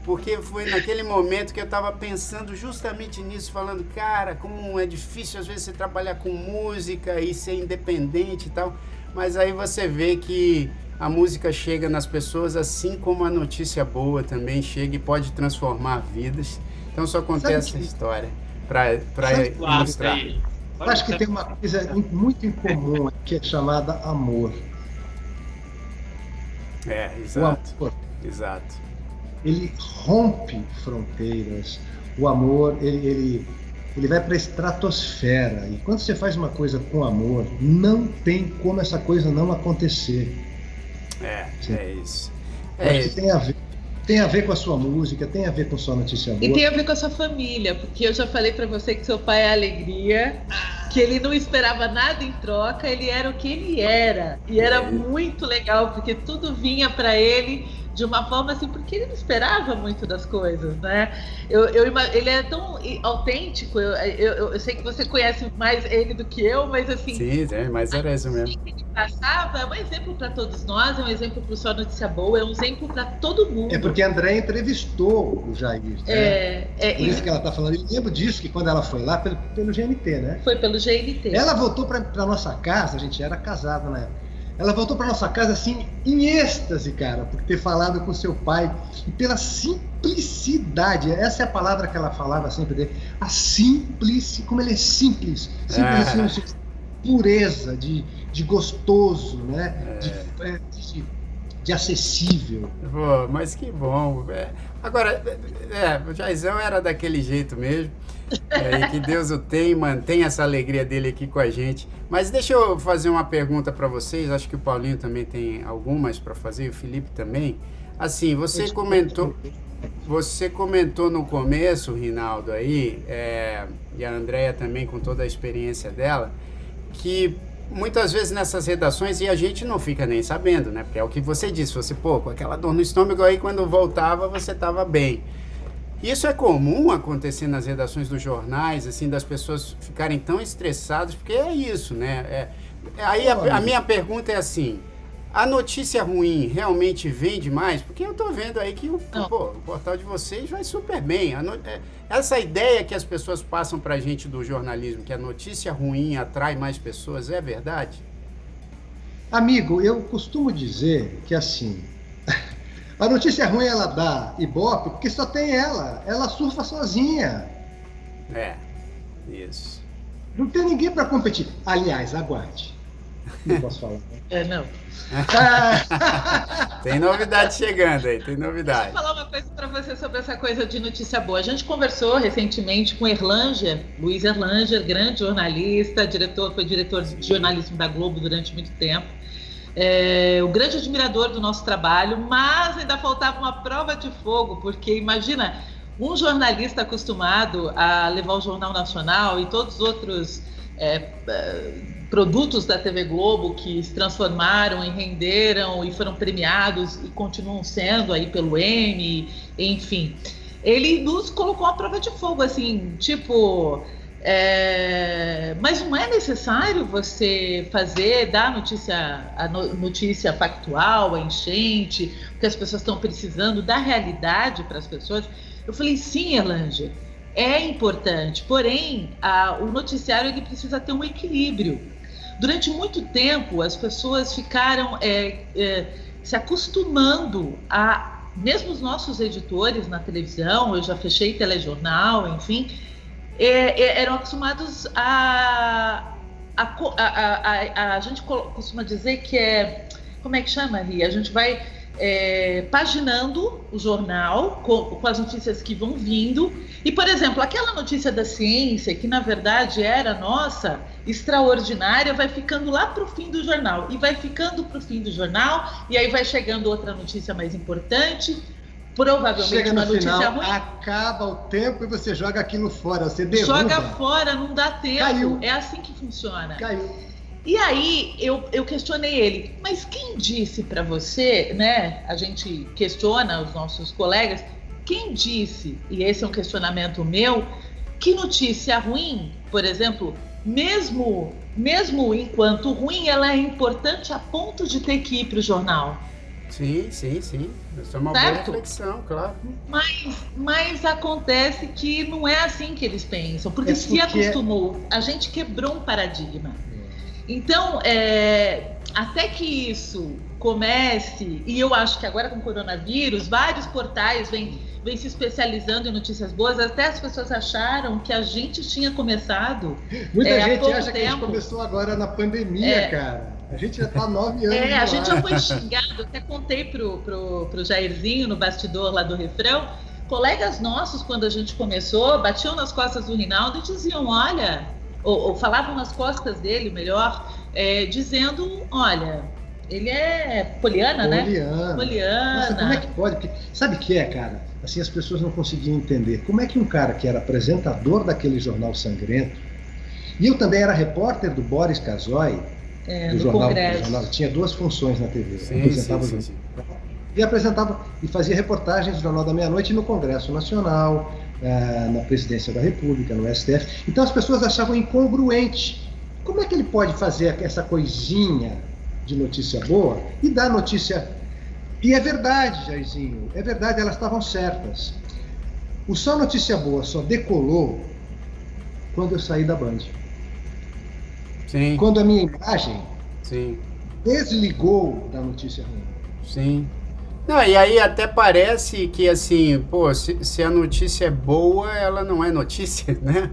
porque foi naquele momento que eu estava pensando justamente nisso, falando, cara, como é difícil às vezes você trabalhar com música e ser independente e tal, mas aí você vê que a música chega nas pessoas assim como a notícia boa também chega e pode transformar vidas. Então só contei essa história para ilustrar. Eu acho que tem uma coisa muito incomum que é chamada amor. É, exato. Exato ele rompe fronteiras. O amor, ele, ele, ele vai para a estratosfera. E quando você faz uma coisa com amor, não tem como essa coisa não acontecer. É, Sim. é isso. É isso. Tem a ver tem a ver com a sua música, tem a ver com sua notícia boa. E tem a ver com a sua família, porque eu já falei para você que seu pai é alegria, que ele não esperava nada em troca, ele era o que ele era. E era muito legal, porque tudo vinha para ele de uma forma assim, porque ele não esperava muito das coisas, né? Eu, eu, ele é tão autêntico, eu, eu, eu, sei que você conhece mais ele do que eu, mas assim. Sim, é, mas era isso mesmo. Que ele passava é um exemplo para todos nós, é um exemplo para o Só Notícia Boa, é um exemplo para todo mundo. É porque a André entrevistou o Jair. Né? É, é, Por isso que ela está falando. Eu lembro disso, que quando ela foi lá, pelo, pelo GNT, né? Foi pelo GNT. Ela voltou para nossa casa, a gente era casado na época. Ela voltou para nossa casa assim, em êxtase, cara, por ter falado com seu pai. E pela simplicidade, essa é a palavra que ela falava sempre dele. A simplicidade, como ele é simples. Simples, é. assim, pureza, de, de gostoso, né? É. De, é, de, de, acessível. Pô, mas que bom. É. Agora, é, o Jaizão era daquele jeito mesmo. É, que Deus o tem e mantenha essa alegria dele aqui com a gente. Mas deixa eu fazer uma pergunta para vocês. Acho que o Paulinho também tem algumas para fazer, o Felipe também. Assim, você comentou, você comentou no começo, Rinaldo, aí, é, e a Andrea também com toda a experiência dela, que muitas vezes nessas redações e a gente não fica nem sabendo, né? Porque é o que você disse, você, pô, com aquela dor no estômago aí, quando voltava, você estava bem. Isso é comum acontecer nas redações dos jornais, assim, das pessoas ficarem tão estressadas, porque é isso, né? É, é aí a, a, minha pergunta é assim: a notícia ruim realmente vende mais? Porque eu estou vendo aí que o, pô, o, portal de vocês vai super bem. No, é, essa ideia que as pessoas passam para a gente do jornalismo, que a notícia ruim atrai mais pessoas, é verdade? Amigo, eu costumo dizer que assim. A notícia ruim ela dá Ibope porque só tem ela. Ela surfa sozinha. É, isso. Não tem ninguém para competir. Aliás, aguarde. Não posso falar. Né? É, não. tem novidade chegando aí, tem novidade. Deixa eu falar uma coisa para você sobre essa coisa de notícia boa. A gente conversou recentemente com Erlanger, Luiz Erlanger, grande jornalista, diretor, foi diretor de jornalismo da Globo durante muito tempo é, o grande admirador do nosso trabalho, mas ainda faltava uma prova de fogo, porque imagina um jornalista acostumado a levar o Jornal Nacional e todos os outros é, é, produtos da TV Globo que se transformaram e renderam e foram premiados e continuam sendo aí pelo M, enfim. Ele nos colocou a prova de fogo, assim, tipo, é, mas não é necessário você fazer, dar notícia, a notícia factual, a enchente, o que as pessoas estão precisando, dar realidade para as pessoas. Eu falei, sim, Erlanger, é importante, porém, a, o noticiário ele precisa ter um equilíbrio. Durante muito tempo, as pessoas ficaram é, é, se acostumando a, mesmo os nossos editores na televisão, eu já fechei telejornal, enfim, é, é, eram acostumados a a, a, a, a, gente costuma dizer que é. Como é que chama, Ria? A gente vai é, paginando o jornal com, com, as notícias que vão vindo. E, por exemplo, aquela notícia da ciência, que na verdade era nossa, extraordinária, vai ficando lá para o fim do jornal. E vai ficando para o fim do jornal, e aí vai chegando outra notícia mais importante, provavelmente Chega uma notícia final, ruim. Acaba o tempo e você joga aquilo fora, você derruba. Joga fora, não dá tempo. Caiu. É assim que funciona. Caiu. E aí eu, eu questionei ele, mas quem disse para você, né? A gente questiona os nossos colegas, quem disse, e esse é um questionamento meu, que notícia ruim, por exemplo, mesmo mesmo enquanto ruim, ela é importante a ponto de ter que ir para o jornal. Sim, sim, sim. Isso é uma certo? boa reflexão, claro. Mas, mas acontece que não é assim que eles pensam, porque, é porque se acostumou, a gente quebrou um paradigma. Então, é, até que isso comece, e eu acho que agora com o coronavírus, vários portais vêm, vêm se especializando em notícias boas, até as pessoas acharam que a gente tinha começado. Muita é, gente acha tempo. que a gente começou agora na pandemia, é, cara. A gente já está nove anos. É, a gente já foi xingado, até contei pro, pro, pro Jairzinho no bastidor lá do refrão. Colegas nossos, quando a gente começou, batiam nas costas do Rinaldo e diziam: olha, ou, ou falavam nas costas dele, melhor, é, dizendo: olha, ele é poliana, né? Poliana. Poliana. Nossa, como é que pode? Porque, sabe o que é, cara? Assim, as pessoas não conseguiam entender. Como é que um cara que era apresentador daquele jornal sangrento, e eu também era repórter do Boris Casoy, é, do, jornal, jornal, tinha duas funções na TV. Sim, sim, sim, sim. e apresentava e fazia reportagens no Jornal da Meia-Noite no Congresso Nacional, eh, na Presidência da República, no STF. Então as pessoas achavam incongruente. Como é que ele pode fazer essa coisinha de notícia boa e dar notícia. E é verdade, Jairzinho, é verdade, elas estavam certas. O Só Notícia Boa só decolou quando eu saí da Band. Sim. Quando a minha imagem Sim. desligou da notícia ruim. Sim. Não, e aí até parece que assim, pô, se, se, a notícia é boa, ela não é notícia, né?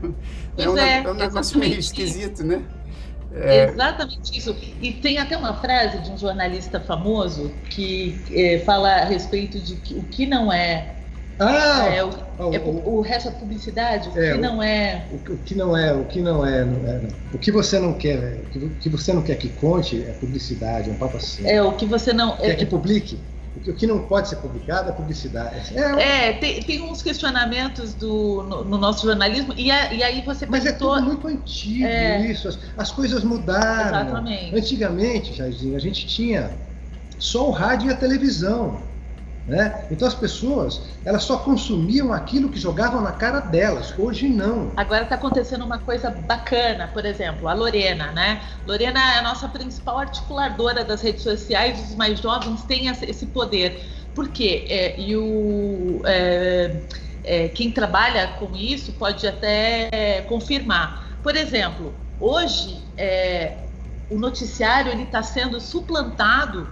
É um, é, é um negócio meio esquisito, né? É... Exatamente isso. E tem até uma frase de um jornalista famoso que é, fala a respeito de que o que não é. Ah, é, o, o, é, o, o resto é publicidade, o que não é. O, que não é, o que não é, não o que você não quer, o que você não quer que conte é publicidade, é um papo assim. É o que você não quer que publique. O que não pode ser publicado é publicidade. É, é tem, tem uns questionamentos do, no, no nosso jornalismo, e, a, e, aí você Mas é tudo muito antigo é... isso. As, as, coisas mudaram. Exatamente. Antigamente, Jairzinho, a gente tinha só o rádio e a televisão. Né? Então as pessoas elas só consumiam aquilo que jogavam na cara delas. Hoje não. Agora está acontecendo uma coisa bacana, por exemplo, a Lorena, né? Lorena é a nossa principal articuladora das redes sociais. Os mais jovens têm esse poder. Por quê? É, e o é, é, quem trabalha com isso pode até confirmar. Por exemplo, hoje é, o noticiário ele está sendo suplantado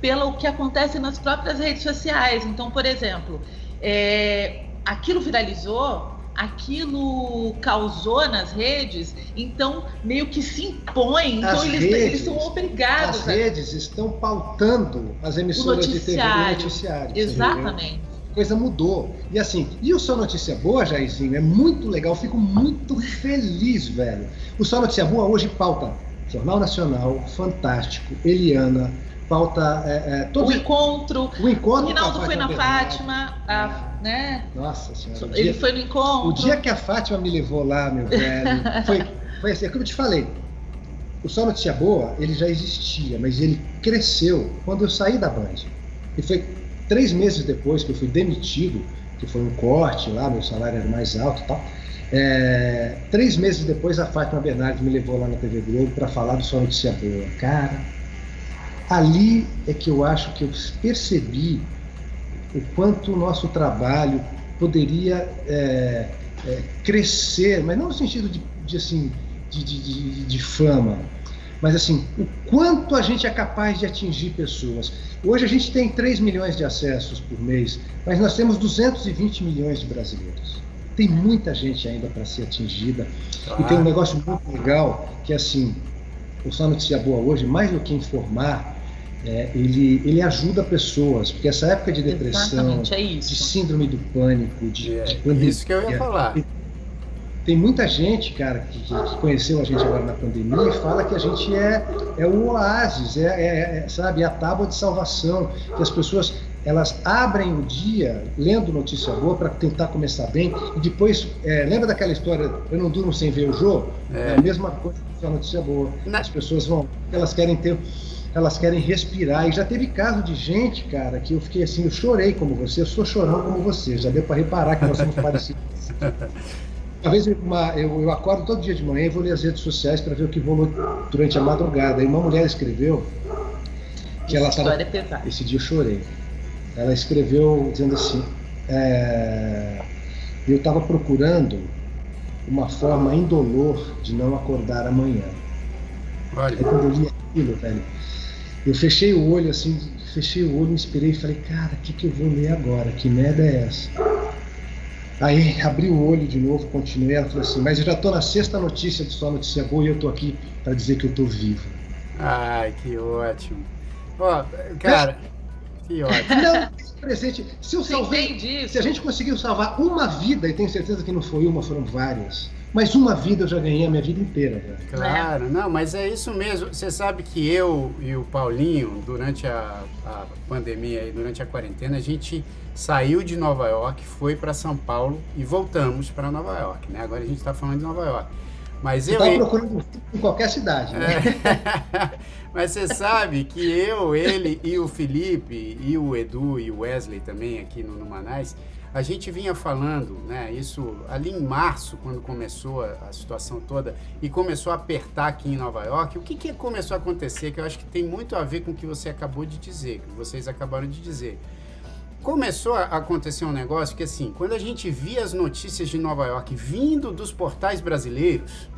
pelo que acontece nas próprias redes sociais. Então, por exemplo, é, aquilo viralizou, aquilo causou nas redes, então meio que se impõe, então eles, redes, eles, são obrigados. As a... redes estão pautando as emissoras de TV e noticiário. Exatamente. Coisa mudou. E assim, e o Só Notícia Boa, Jairzinho, é muito legal, fico muito feliz, velho. O Só Notícia Boa hoje pauta Jornal Nacional, Fantástico, Eliana, pauta é, é, todo o encontro. O encontro. O Rinaldo foi na Fátima, a, né? Nossa senhora. Ele dia, foi no encontro. O dia que a Fátima me levou lá, meu velho, foi, foi assim, é como eu te falei. O Só Notícia Boa, ele já existia, mas ele cresceu quando eu saí da Band. E foi três meses depois que eu fui demitido, que foi um corte lá, meu salário era mais alto e tal. É, três meses depois, a Fátima Bernardes me levou lá na TV Globo para falar do Só Notícia Boa. Cara, ali é que eu acho que eu percebi o quanto o nosso trabalho poderia é, é, crescer, mas não no sentido de, de assim, de, de, de, fama, mas assim, o quanto a gente é capaz de atingir pessoas. Hoje a gente tem 3 milhões de acessos por mês, mas nós temos 220 milhões de brasileiros. Tem muita gente ainda para ser atingida. E tem um negócio muito legal, que é assim, o Só Notícia Boa hoje, mais do que informar, é, ele, ele ajuda pessoas, porque essa época de depressão, é de síndrome do pânico, de, é, de pandemia. Isso que eu ia falar. Tem muita gente, cara, que, que, conheceu a gente agora na pandemia e fala que a gente é, é o oásis, é, é, é sabe, é a tábua de salvação, que as pessoas elas abrem o dia lendo notícia boa para tentar começar bem e depois é, lembra daquela história eu não durmo sem ver o jogo é, é a mesma coisa que a notícia boa Na... as pessoas vão elas querem ter elas querem respirar. E já teve caso de gente, cara, que eu fiquei assim, eu chorei como você, eu sou chorão como você, já deu para reparar que nós somos parecidos. Uma vez uma, eu, eu, acordo todo dia de manhã e vou ler as redes sociais para ver o que rolou durante a madrugada. E uma mulher escreveu que Essa ela estava. É esse dia eu chorei. Ela escreveu dizendo assim: é, eu estava procurando uma forma indolor de não acordar amanhã. Olha. Aí quando eu li aquilo, velho, eu fechei o olho assim, fechei o olho, me inspirei e falei, cara, o que, que eu vou ler agora? Que merda é essa? Aí abri o olho de novo, continuei, ela falou assim, mas eu já estou na sexta notícia de sua notícia boa e eu estou aqui para dizer que eu estou vivo. Ai, que ótimo. Ó, cara, que ótimo. Não, presente. Se eu salvei, se a gente conseguiu salvar uma vida, e tenho certeza que não foi uma, foram várias mas uma vida eu já ganhei a minha vida inteira. Cara. Claro, não, mas é isso mesmo. Você sabe que eu e o Paulinho, durante a, a pandemia e durante a quarentena, a gente saiu de Nova York, foi para São Paulo e voltamos para Nova York. Né? Agora a gente está falando de Nova York. Mas eu estava procurando em qualquer cidade. Né? É. Mas você sabe que eu, ele e o Felipe e o Edu e o Wesley também aqui no Numanais, a gente vinha falando, né, isso ali em março, quando começou a, a, situação toda e começou a apertar aqui em Nova York, o que, que começou a acontecer, que eu acho que tem muito a ver com o que você acabou de dizer, que vocês acabaram de dizer. Começou a acontecer um negócio que, assim, quando a gente via as notícias de Nova York vindo dos portais brasileiros,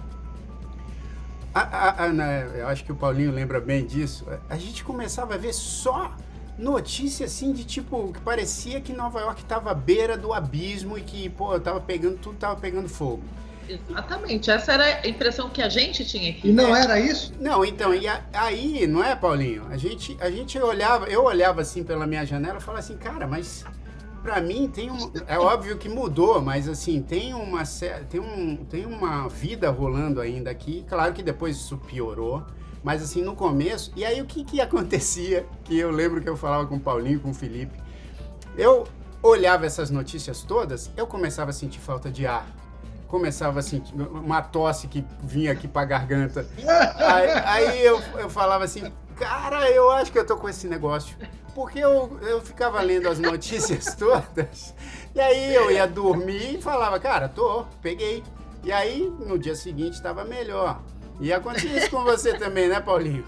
a, a, a, né, eu acho que o Paulinho lembra bem disso, a gente começava a ver só notícia assim de tipo que parecia que Nova York estava à beira do abismo e que, pô, tava pegando tudo, tava pegando fogo. Exatamente, essa era a impressão que a gente tinha aqui. E não era isso? Não, então, e a, aí, não é, Paulinho? A gente, a gente olhava, eu olhava assim pela minha janela e falava assim, cara, mas para mim tem um, é óbvio que mudou, mas assim, tem uma tem um tem uma vida rolando ainda aqui. Claro que depois isso piorou. Mas assim, no começo, e aí o que que acontecia? Que eu lembro que eu falava com o Paulinho, com o Felipe. Eu olhava essas notícias todas, eu começava a sentir falta de ar. Começava a sentir uma tosse que vinha aqui pra garganta. Aí, aí eu, eu falava assim, cara, eu acho que eu tô com esse negócio. Porque eu, eu ficava lendo as notícias todas, e aí eu ia dormir e falava, cara, tô, peguei. E aí, no dia seguinte, estava melhor. E acontece isso com você também, né, Paulinho?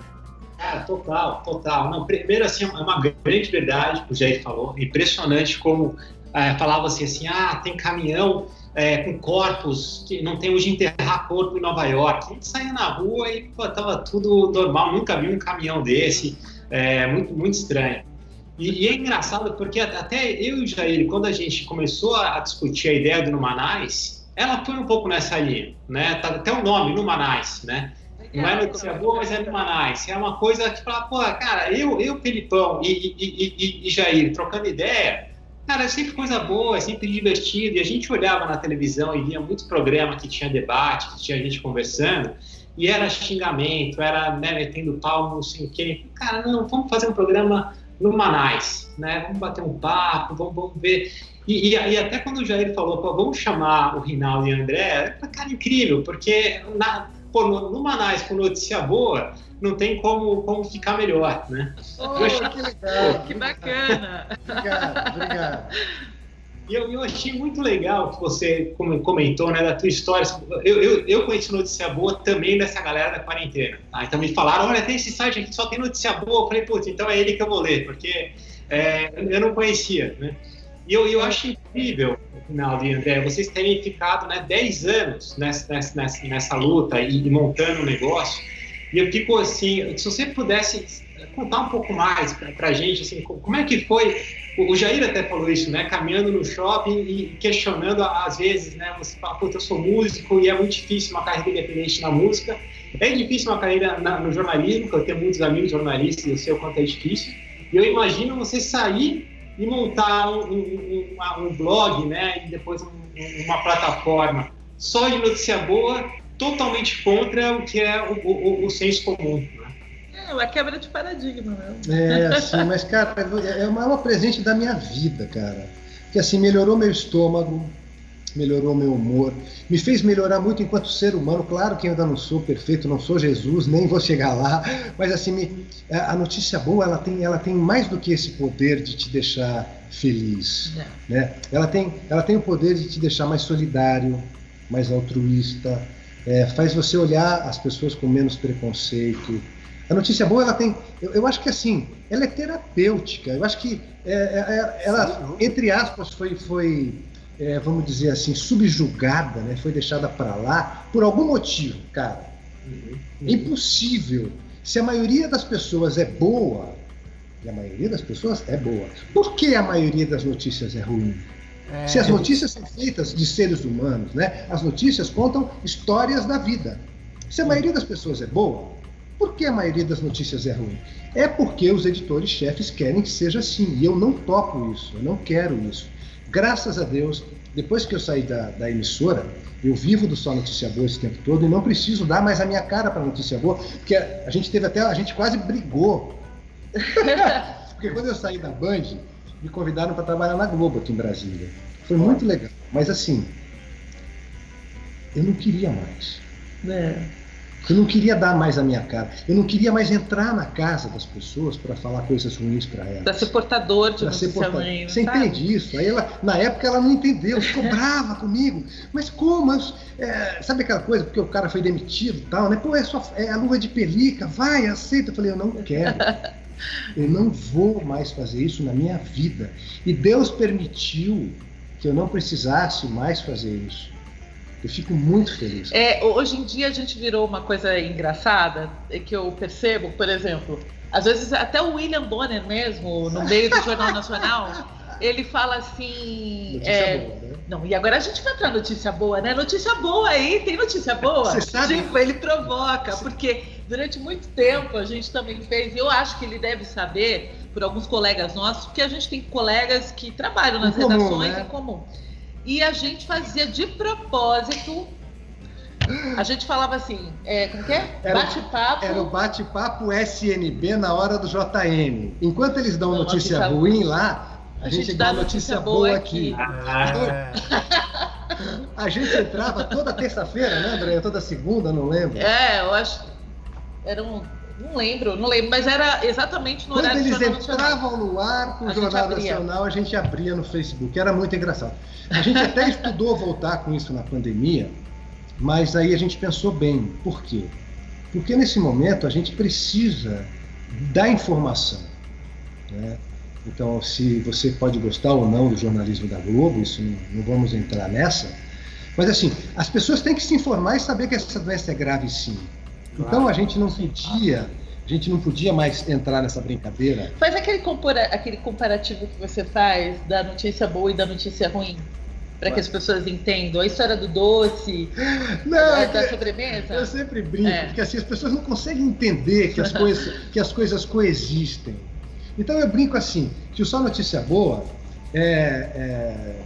Cara, total, total. Não, primeiro, assim, é uma grande verdade o Jair falou. Impressionante como é, falava assim, assim, ah, tem caminhão é, com corpos que não tem hoje enterrar corpo em Nova York. A gente saía na rua e pô, tava tudo normal. Nunca vi um caminhão desse. É, muito, muito estranho. E, e, é engraçado porque até eu e o Jair, quando a gente começou a discutir a ideia do Numanais, ela foi um pouco nessa linha, né? Tá até o nome, Numanais, né? Não é notícia boa, mas é Numanais. É uma coisa que fala, pô, cara, eu, eu Felipão e, e, e, e Jair trocando ideia, cara, é sempre coisa boa, é sempre divertido. E a gente olhava na televisão e via muitos programas que tinha debate, que tinha gente conversando, e era xingamento, era né, metendo pau, não sei o quê. Cara, não, vamos fazer um programa Numanais, né? Vamos bater um papo, vamos, vamos ver. E, e, e, até quando o Jair falou, pô, vamos chamar o Rinaldo e o André, cara, incrível, porque na, pô, no, Manais com notícia boa, não tem como, como ficar melhor, né? Oh, achei... que legal! que bacana! obrigado, obrigado. E eu, eu achei muito legal que você comentou, né, da tua história. Eu, eu, eu conheci notícia boa também dessa galera da quarentena. Tá? Então me falaram, olha, tem esse site aqui que só tem notícia boa. Eu falei, putz, então é ele que eu vou ler, porque é, eu não conhecia, né? E eu, eu acho incrível, Rinaldo e André, vocês terem ficado né, 10 anos nessa, nessa, nessa luta e, e montando o um negócio. E eu fico assim, se você pudesse contar um pouco mais para a gente, assim, como é que foi? O Jair até falou isso, né? Caminhando no shopping e questionando, às vezes, né? Você fala, puta, eu sou músico e é muito difícil uma carreira independente na música. É difícil uma carreira na, no jornalismo, porque eu tenho muitos amigos jornalistas e eu sei o quanto é difícil. E eu imagino você sair e montar um, um, um, um blog, né, e depois uma plataforma só de notícia boa, totalmente contra o que é o, o, o senso comum. Né? É uma quebra de paradigma, né? É, assim, mas, cara, é uma, é uma presente da minha vida, cara. Que assim, melhorou meu estômago, melhorou meu humor, me fez melhorar muito enquanto ser humano. Claro que eu ainda não sou perfeito, não sou Jesus, nem vou chegar lá, mas assim, me, a notícia boa ela tem, ela tem mais do que esse poder de te deixar feliz, é. né? Ela tem, ela tem o poder de te deixar mais solidário, mais altruísta, é, faz você olhar as pessoas com menos preconceito. A notícia boa, ela tem, eu, eu acho que assim, ela é terapêutica. Eu acho que é, é, é ela, entre aspas, foi, foi é, vamos dizer assim, subjugada, né? foi deixada para lá por algum motivo, cara. Uhum, uhum. Impossível. Se a maioria das pessoas é boa, e a maioria das pessoas é boa, por que a maioria das notícias é ruim? É... Se as notícias são feitas de seres humanos, né? As notícias contam histórias da vida. Se a maioria das pessoas é boa, por que a maioria das notícias é ruim? É porque os editores-chefes querem que seja assim. E eu não topo isso, eu não quero isso. Graças a Deus, depois que eu saí da, da emissora, eu vivo do Só Notícia Boa esse tempo todo e não preciso dar mais a minha cara para Notícia Boa, porque a, a gente teve até, a gente quase brigou. porque quando eu saí da Band, me convidaram para trabalhar na Globo aqui em Brasília. Foi muito legal. Mas assim, eu não queria mais. É. Eu não queria dar mais a minha cara. Eu não queria mais entrar na casa das pessoas para falar coisas ruins para elas. Para ser portador de notícia portador. ruim. Você sabe? entende isso? Aí ela, na época ela não entendeu, ficou brava comigo. Mas como? É, sabe aquela coisa, porque o cara foi demitido e tal, né? Pô, é, só, é a luva de pelica, vai, aceita. Eu falei, eu não quero. Eu não vou mais fazer isso na minha vida. E Deus permitiu que eu não precisasse mais fazer isso. Eu fico muito feliz. É, hoje em dia a gente virou uma coisa engraçada, é que eu percebo, por exemplo, às vezes até o William Bonner mesmo, no meio do Jornal Nacional, ele fala assim. Notícia é, boa, né? Não, e agora a gente vai para notícia boa, né? Notícia boa aí, tem notícia boa. Você sabe? Tipo, ele provoca, porque durante muito tempo a gente também fez, e eu acho que ele deve saber, por alguns colegas nossos, porque a gente tem colegas que trabalham nas em redações comum, né? em comum. E a gente fazia de propósito. A gente falava assim, é, como que é? Bate-papo. Era o bate-papo SNB na hora do JM. Enquanto eles dão Não, notícia, notícia ruim lá, a, a gente, gente, dá notícia, notícia boa aqui. aqui. Ah. a gente entrava toda terça-feira, né, André? Toda segunda, não lembro. É, eu acho. Era um não lembro, não lembro, mas era exatamente no Quando horário eles entravam no ar com o Jornal Nacional, a gente abria no Facebook, era muito engraçado. A gente até estudou voltar com isso na pandemia, mas aí a gente pensou bem. Por quê? Porque nesse momento a gente precisa da informação. Né? Então, se você pode gostar ou não do jornalismo da Globo, isso não, não vamos entrar nessa. Mas assim, as pessoas têm que se informar e saber que essa doença é grave sim. Então a gente não podia, a gente não podia mais entrar nessa brincadeira. Faz aquele, compara aquele comparativo que você faz da notícia boa e da notícia ruim. Para que as pessoas entendam a história do doce, não, da, sobremesa. Eu sempre brinco, é. porque assim, as pessoas não conseguem entender que as coisas, que as coisas coexistem. Então eu brinco assim, que só notícia boa é, é...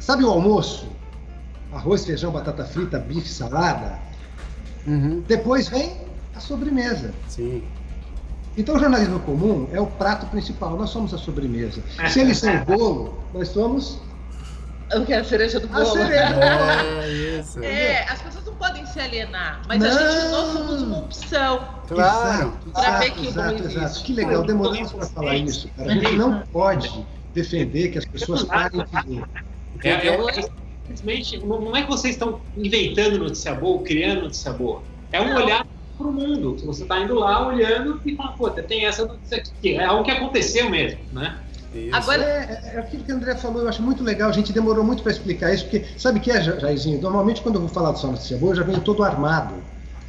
Sabe o almoço? Arroz, feijão, batata frita, bife, salada? Uhum. Depois vem a sobremesa. Sim. Então o jornalismo comum é o prato principal, nós somos a sobremesa. Se eles são o bolo, nós somos. Eu quero a cereja do bolo. A cereja do bolo. É, isso. É, as pessoas não podem se alienar, mas não. a gente, nós somos uma opção. Claro. Para ver que exato, exato. Que legal, demoramos para falar isso, cara. A gente não pode defender que as pessoas parem de ver. É, é, simplesmente não é que vocês estão inventando notícia boa, criando notícia boa. É um não. olhar para o mundo. Você está indo lá olhando e fala, pô, tem essa notícia aqui. É algo que aconteceu mesmo, né? Isso. Agora, é, é, aquilo que o André falou, eu acho muito legal. A gente demorou muito para explicar isso, porque sabe o que é, Jairzinho? Normalmente, quando eu vou falar do só notícia boa, eu já venho todo armado,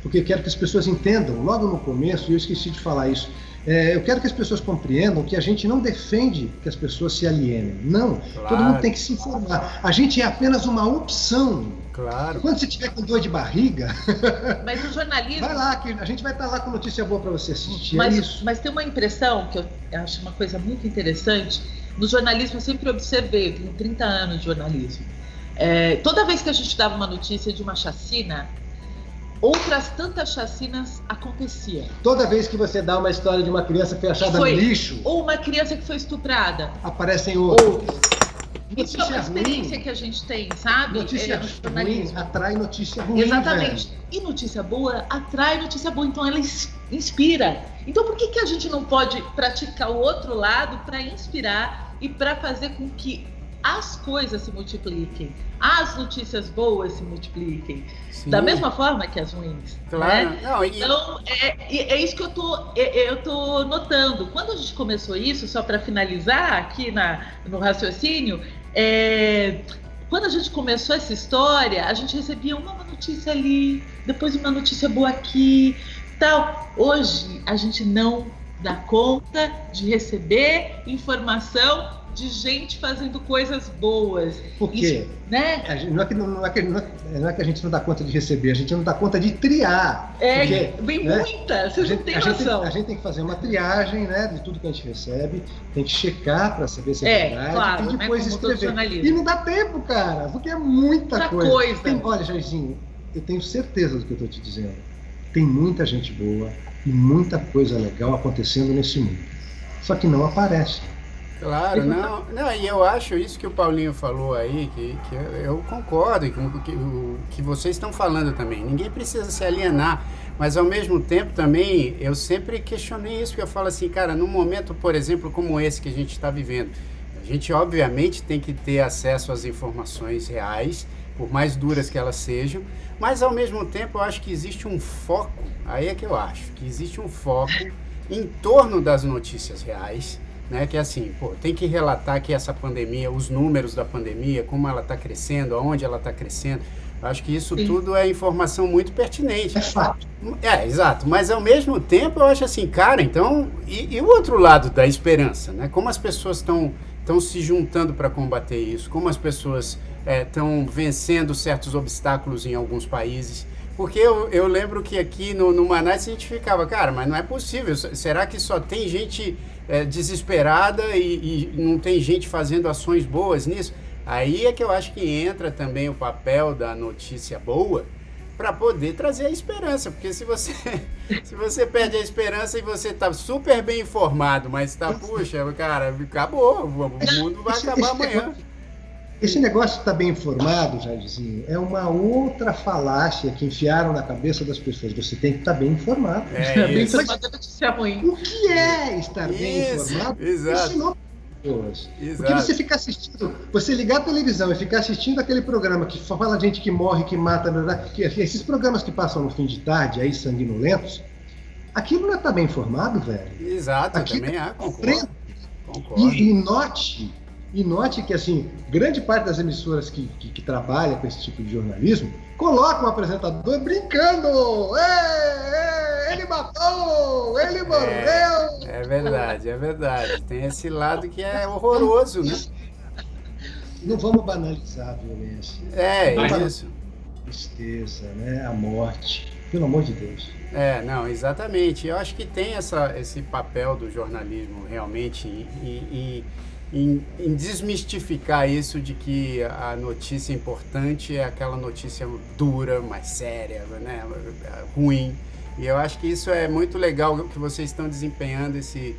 porque eu quero que as pessoas entendam logo no começo, e eu esqueci de falar isso. É, eu quero que as pessoas compreendam que a gente não defende que as pessoas se alienem. Não. Claro. Todo mundo tem que se informar. A gente é apenas uma opção. Claro. Quando você tiver com dor de barriga. Mas o jornalismo. Vai lá, que a gente vai estar lá com notícia boa para você assistir. É mas, é isso. mas tem uma impressão que eu acho uma coisa muito interessante. No jornalismo, eu sempre observei, eu tenho 30 anos de jornalismo. É, toda vez que a gente dava uma notícia de uma chacina, outras tantas chacinas aconteciam. Toda vez que você dá uma história de uma criança que foi achada foi, no lixo. Ou uma criança que foi estuprada. Aparecem outras. Isso é uma experiência ruim. que a gente tem, sabe? Notícia é, ruim atrai notícia ruim. Exatamente. Velho. E notícia boa atrai notícia boa, então ela inspira. Então por que, que a gente não pode praticar o outro lado para inspirar e para fazer com que as coisas se multipliquem, as notícias boas se multipliquem, Sim. da mesma forma que as ruins. Claro. Né? Não, e... Então, é, é isso que eu tô, é, eu tô notando. Quando a gente começou isso, só para finalizar aqui na, no raciocínio, é, quando a gente começou essa história, a gente recebia uma notícia ali, depois uma notícia boa aqui, tal. Hoje a gente não dá conta de receber informação de gente fazendo coisas boas. Por quê? Isso, né? Não é, que, não, é que, não, é, que, a gente não dá conta de receber, a gente não dá conta de triar. É, porque, vem né? muita, vocês não têm noção. Gente, a gente tem que fazer uma triagem né, de tudo que a gente recebe, tem que checar para saber se é, é verdade claro, e né, depois né, escrever. E não dá tempo, cara, porque é muita, muita coisa. coisa. Tem, olha, Jairzinho, eu tenho certeza do que eu estou te dizendo. Tem muita gente boa e muita coisa legal acontecendo nesse mundo. Só que não aparece. Claro, não, não, e eu acho isso que o Paulinho falou aí, que, que eu concordo com o que, que vocês estão falando também. Ninguém precisa se alienar, mas ao mesmo tempo também eu sempre questionei isso, porque eu falo assim, cara, num momento, por exemplo, como esse que a gente está vivendo, a gente obviamente tem que ter acesso às informações reais, por mais duras que elas sejam, mas ao mesmo tempo eu acho que existe um foco, aí é que eu acho, que existe um foco em torno das notícias reais né? Que é assim, pô, tem que relatar que essa pandemia, os números da pandemia, como ela está crescendo, aonde ela está crescendo. Acho que isso Sim. tudo é informação muito pertinente. É fato. É, exato. Mas ao mesmo tempo eu acho assim, cara, então. E, e o outro lado da esperança, né? Como as pessoas estão estão se juntando para combater isso, como as pessoas estão é, vencendo certos obstáculos em alguns países. Porque eu, eu lembro que aqui no, no Manaus a gente ficava, cara, mas não é possível. Será que só tem gente é, desesperada e, e não tem gente fazendo ações boas nisso, aí é que eu acho que entra também o papel da notícia boa para poder trazer a esperança, porque se você se você perde a esperança e você está super bem informado, mas está puxa, cara, acabou, o mundo vai acabar amanhã. Esse negócio de estar tá bem informado, Jairzinho, é uma outra falácia que enfiaram na cabeça das pessoas. Você tem que estar tá bem informado. É, bem informado é notícia ruim. O que é estar isso, bem informado? Exato. Pessoas. Porque você ficar assistindo, você ligar a televisão e ficar assistindo aquele programa que fala gente que morre, que mata, que, esses programas que passam no fim de tarde, aí sanguinolentos, aquilo não é estar tá bem informado, velho. Exato, aquilo também é, concordo. concordo. E, e note e note que, assim, grande parte das emissoras que, que, que trabalham com esse tipo de jornalismo colocam o apresentador brincando. Ei, ei, ele matou! Ele morreu! É, é, verdade, é verdade. Tem esse lado que é horroroso, né? Não vamos banalizar a violência. É, é isso. Tristeza, né? A morte. Pelo amor de Deus. É, não, exatamente. Eu acho que tem essa, esse papel do jornalismo realmente e, e em, em, desmistificar isso de que a notícia importante é aquela notícia dura, mais séria, né, ruim. E eu acho que isso é muito legal que vocês estão desempenhando esse,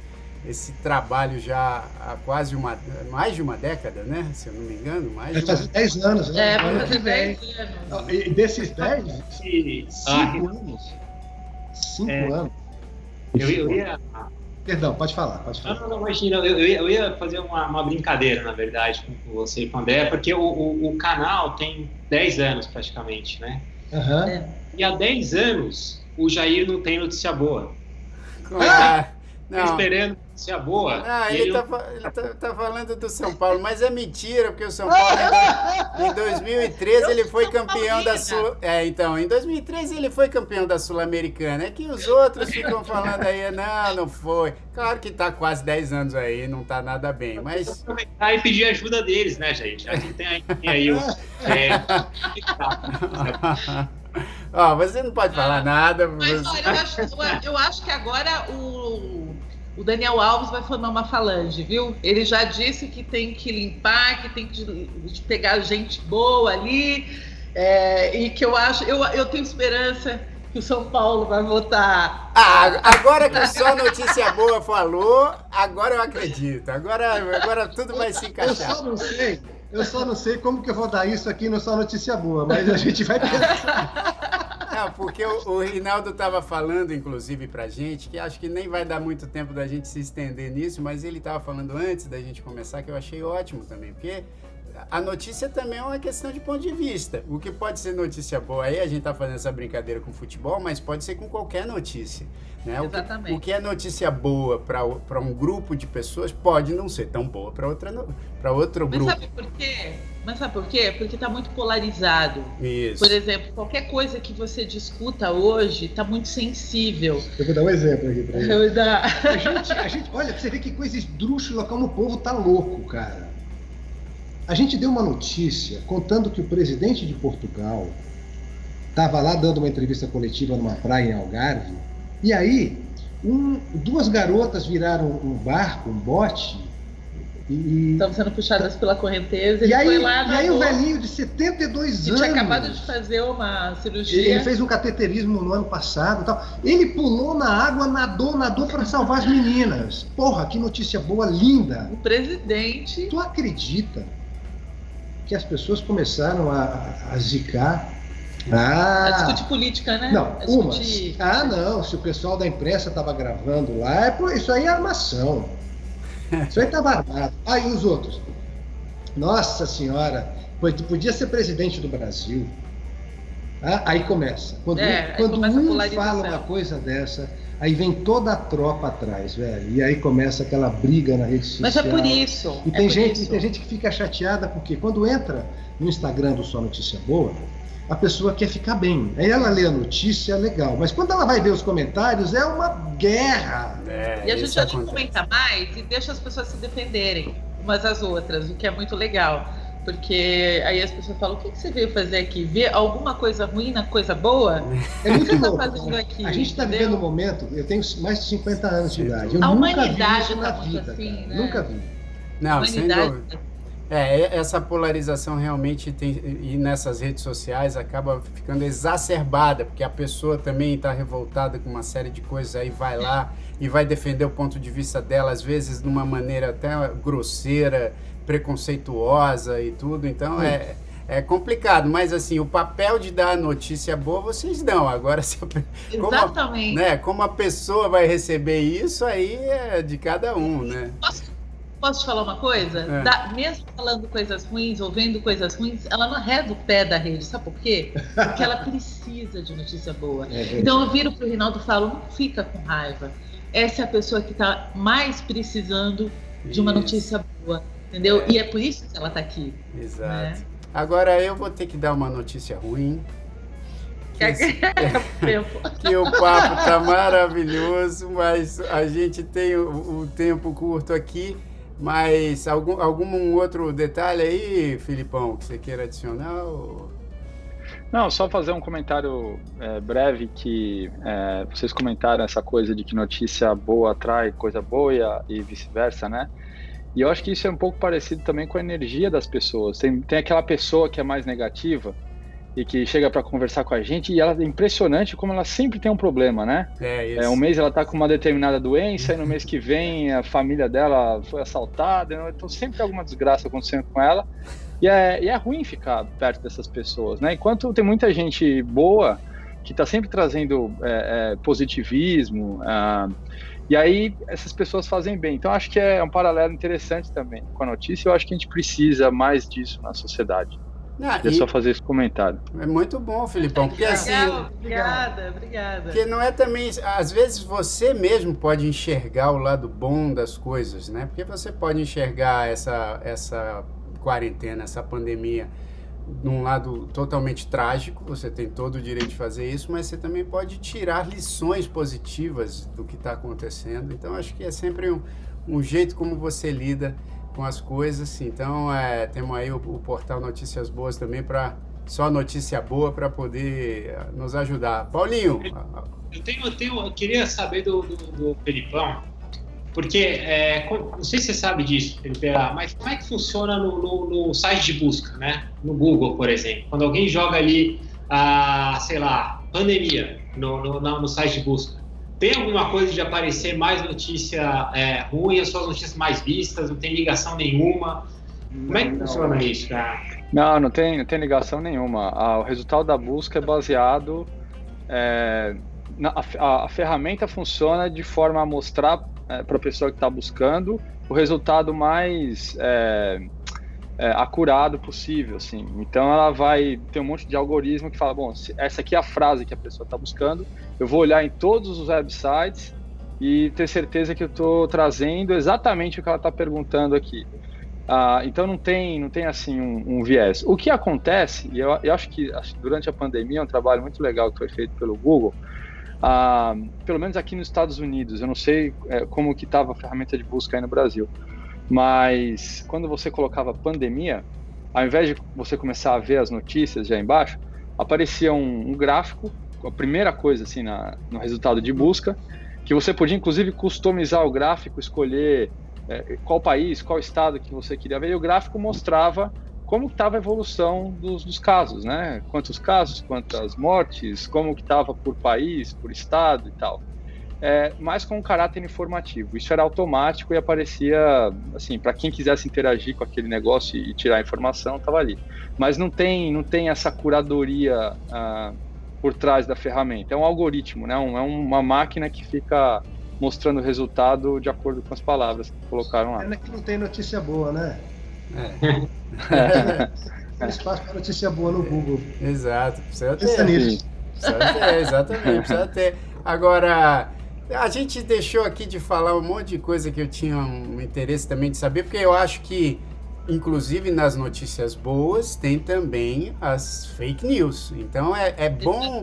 esse trabalho já há quase uma, mais de uma década, né? Se eu não me engano, mais de faz 10 anos, né? É, faz 10 anos. E desses 10, 5 anos. 5 é, anos. Eu, eu ia Perdão, pode falar, pode falar. Não, não, imagina, eu, eu, ia fazer uma, uma, brincadeira, na verdade, com você e com o André, porque o, o, o canal tem 10 anos praticamente, né? Uhum. E há 10 anos o Jair não tem notícia boa. Ah, não. Esperando notícia boa. Ah, ele, ele, tá, ele tá, tá, falando do São Paulo, mas é mentira, porque o São Paulo em 2013 ele foi campeão da Sul. É, então, em 2013 ele foi campeão da Sul-Americana. É que os outros ficam falando aí, não, não foi. Claro que tá quase 10 anos aí, não tá nada bem, mas. Aproveitar e pedir ajuda deles, né, gente? A gente tem aí, tem aí o. É... Ó, você não pode falar nada. Mas olha, eu acho, eu acho que agora o o Daniel Alves vai formar uma falange, viu? Ele já disse que tem que limpar, que tem que pegar gente boa ali, é, e que eu acho, eu, eu tenho esperança que o São Paulo vai votar. Ah, agora que só notícia boa falou, agora eu acredito. Agora, agora tudo vai se encaixar. Eu só não sei, eu só não sei como que eu vou dar isso aqui no Só Notícia Boa, mas a gente vai pensar. Não, porque o, o Rinaldo estava falando, inclusive, pra gente, que acho que nem vai dar muito tempo da gente se estender nisso, mas ele estava falando antes da gente começar, que eu achei ótimo também, porque a notícia também é uma questão de ponto de vista. O que pode ser notícia boa, aí a gente está fazendo essa brincadeira com futebol, mas pode ser com qualquer notícia. Né? Exatamente. O que, o que é notícia boa para um grupo de pessoas pode não ser tão boa para outro mas grupo. Mas sabe por quê? Mas sabe por quê? Porque está muito polarizado. Isso. Por exemplo, qualquer coisa que você discuta hoje está muito sensível. Eu vou dar um exemplo aqui para ele. Dar... A gente, a gente, olha, você vê que coisa esdrúxula como o povo tá louco, cara. A gente deu uma notícia contando que o presidente de Portugal estava lá dando uma entrevista coletiva numa praia em Algarve, e aí um, duas garotas viraram um barco, um bote, E, Estão sendo puxadas pela correnteza. E aí, lá, e aí o velhinho de 72 anos. tinha acabado de fazer uma cirurgia. Ele fez um cateterismo no ano passado tal. Ele pulou na água, nadou, nadou para salvar as meninas. Porra, que notícia boa, linda. O presidente. Tu acredita que as pessoas começaram a, a zicar ah, a discutir política, né? Não, discutir... umas. Ah, não. Se o pessoal da imprensa estava gravando lá, é, isso aí é armação. Isso aí estava armado. Ah, e os outros? Nossa Senhora, tu podia ser presidente do Brasil. Ah, aí começa. Quando, é, quando começa um fala uma coisa dessa, aí vem toda a tropa atrás, velho. E aí começa aquela briga na rede social. Mas é por isso. E tem, é gente, isso. E tem gente que fica chateada porque quando entra no Instagram do Só Notícia Boa, a pessoa quer ficar bem. Aí ela lê a notícia, é legal. Mas quando ela vai ver os comentários, é uma guerra. É, e a gente já comenta mais e deixa as pessoas se defenderem umas às outras, o que é muito legal. Porque aí as pessoas falam: o que, você veio fazer aqui? Ver alguma coisa ruim na coisa boa? É muito louco. Tá aqui, a gente está vivendo um momento, eu tenho mais de 50 anos de idade. Eu a nunca vi isso na tá vida. Assim, né? Nunca vi. Não, sem dúvida. É, essa polarização realmente tem, e nessas redes sociais acaba ficando exacerbada, porque a pessoa também está revoltada com uma série de coisas, aí vai lá e vai defender o ponto de vista dela, às vezes de uma maneira até grosseira, preconceituosa e tudo. Então é, é complicado, mas assim, o papel de dar a notícia boa vocês dão. Agora, se a, como, Exatamente. A, né, como a pessoa vai receber isso, aí é de cada um, né? Posso Posso te falar uma coisa? É. Da, mesmo falando coisas ruins ou vendo coisas ruins, ela não arreda o pé da rede. Sabe por quê? Porque ela precisa de notícia boa. É então eu viro para o Rinaldo e falo: não fica com raiva. Essa é a pessoa que está mais precisando de uma notícia boa. Entendeu? É. E é por isso que ela está aqui. Exato. Né? Agora eu vou ter que dar uma notícia ruim. Que, esse, que o papo tá maravilhoso, mas a gente tem o, o tempo curto aqui. Mas algum, algum outro detalhe aí, Filipão, que você queira adicionar? Ou... Não, só fazer um comentário é, breve que é, vocês comentaram essa coisa de que notícia boa atrai coisa boa e vice-versa, né? E eu acho que isso é um pouco parecido também com a energia das pessoas. Tem, tem aquela pessoa que é mais negativa, e que chega para conversar com a gente e ela é impressionante como ela sempre tem um problema, né? É, isso. é um mês ela tá com uma determinada doença e no mês que vem a família dela foi assaltada, então sempre tem alguma desgraça acontecendo com ela. E é, e é ruim ficar perto dessas pessoas, né? Enquanto tem muita gente boa que está sempre trazendo é, é, positivismo, ah, e aí essas pessoas fazem bem. Então acho que é um paralelo interessante também com a notícia. Eu acho que a gente precisa mais disso na sociedade. Ah, é só fazer esse comentário. É muito bom, Filipão, porque assim. Obrigada, obrigada. Porque não é também. Às vezes você mesmo pode enxergar o lado bom das coisas, né? Porque você pode enxergar essa, essa quarentena, essa pandemia, num lado totalmente trágico, você tem todo o direito de fazer isso, mas você também pode tirar lições positivas do que está acontecendo. Então, acho que é sempre um, um jeito como você lida com as coisas. Então, é, temos aí o, o portal Notícias Boas também para só notícia boa para poder eh, nos ajudar. Paulinho. Eu, tenho, eu, tenho, eu queria saber do, do, do Felipão, porque é, não sei se você sabe disso, Felipe, ah, mas como é que funciona no, no, no, site de busca, né? No Google, por exemplo. Quando alguém joga ali, a, sei lá, pandemia no, no, no site de busca tem alguma coisa de aparecer mais notícia é, ruim, as suas notícias mais vistas, não tem ligação nenhuma? Como é que não, funciona não. isso, cara? Não, não tem, não tem ligação nenhuma. Ah, o resultado da busca é baseado. É, na, a, a, ferramenta funciona de forma a mostrar é, para a pessoa que está buscando o resultado mais é, é, acurado possível, assim. Então ela vai ter um monte de algoritmo que fala, bom, essa aqui é a frase que a pessoa está buscando, eu vou olhar em todos os websites e ter certeza que eu estou trazendo exatamente o que ela está perguntando aqui. Ah, então não tem, não tem assim um, um, viés. O que acontece, e eu, eu acho que durante a pandemia um trabalho muito legal que foi feito pelo Google, ah, pelo menos aqui nos Estados Unidos, eu não sei é, como que estava a ferramenta de busca aí no Brasil, mas quando você colocava pandemia, ao invés de você começar a ver as notícias já embaixo, aparecia um, um gráfico, a primeira coisa assim na, no resultado de busca, que você podia inclusive customizar o gráfico, escolher é, qual país, qual estado que você queria ver, e o gráfico mostrava como estava a evolução dos, dos, casos, né? Quantos casos, quantas mortes, como que estava por país, por estado e tal. É, mas com um caráter informativo. Isso era automático e aparecia, assim, para quem quisesse interagir com aquele negócio e, tirar informação, estava ali. Mas não tem, não tem essa curadoria ah, por trás da ferramenta. É um algoritmo, né? Um, é uma máquina que fica mostrando o resultado de acordo com as palavras que colocaram lá. É que não tem notícia boa, né? É. Tem espaço para notícia boa no Google. Exato, precisa ter. Precisa ter, exatamente, precisa ter. Agora, a gente deixou aqui de falar um monte de coisa que eu tinha um interesse também de saber, porque eu acho que inclusive nas notícias boas tem também as fake news. Então é, é bom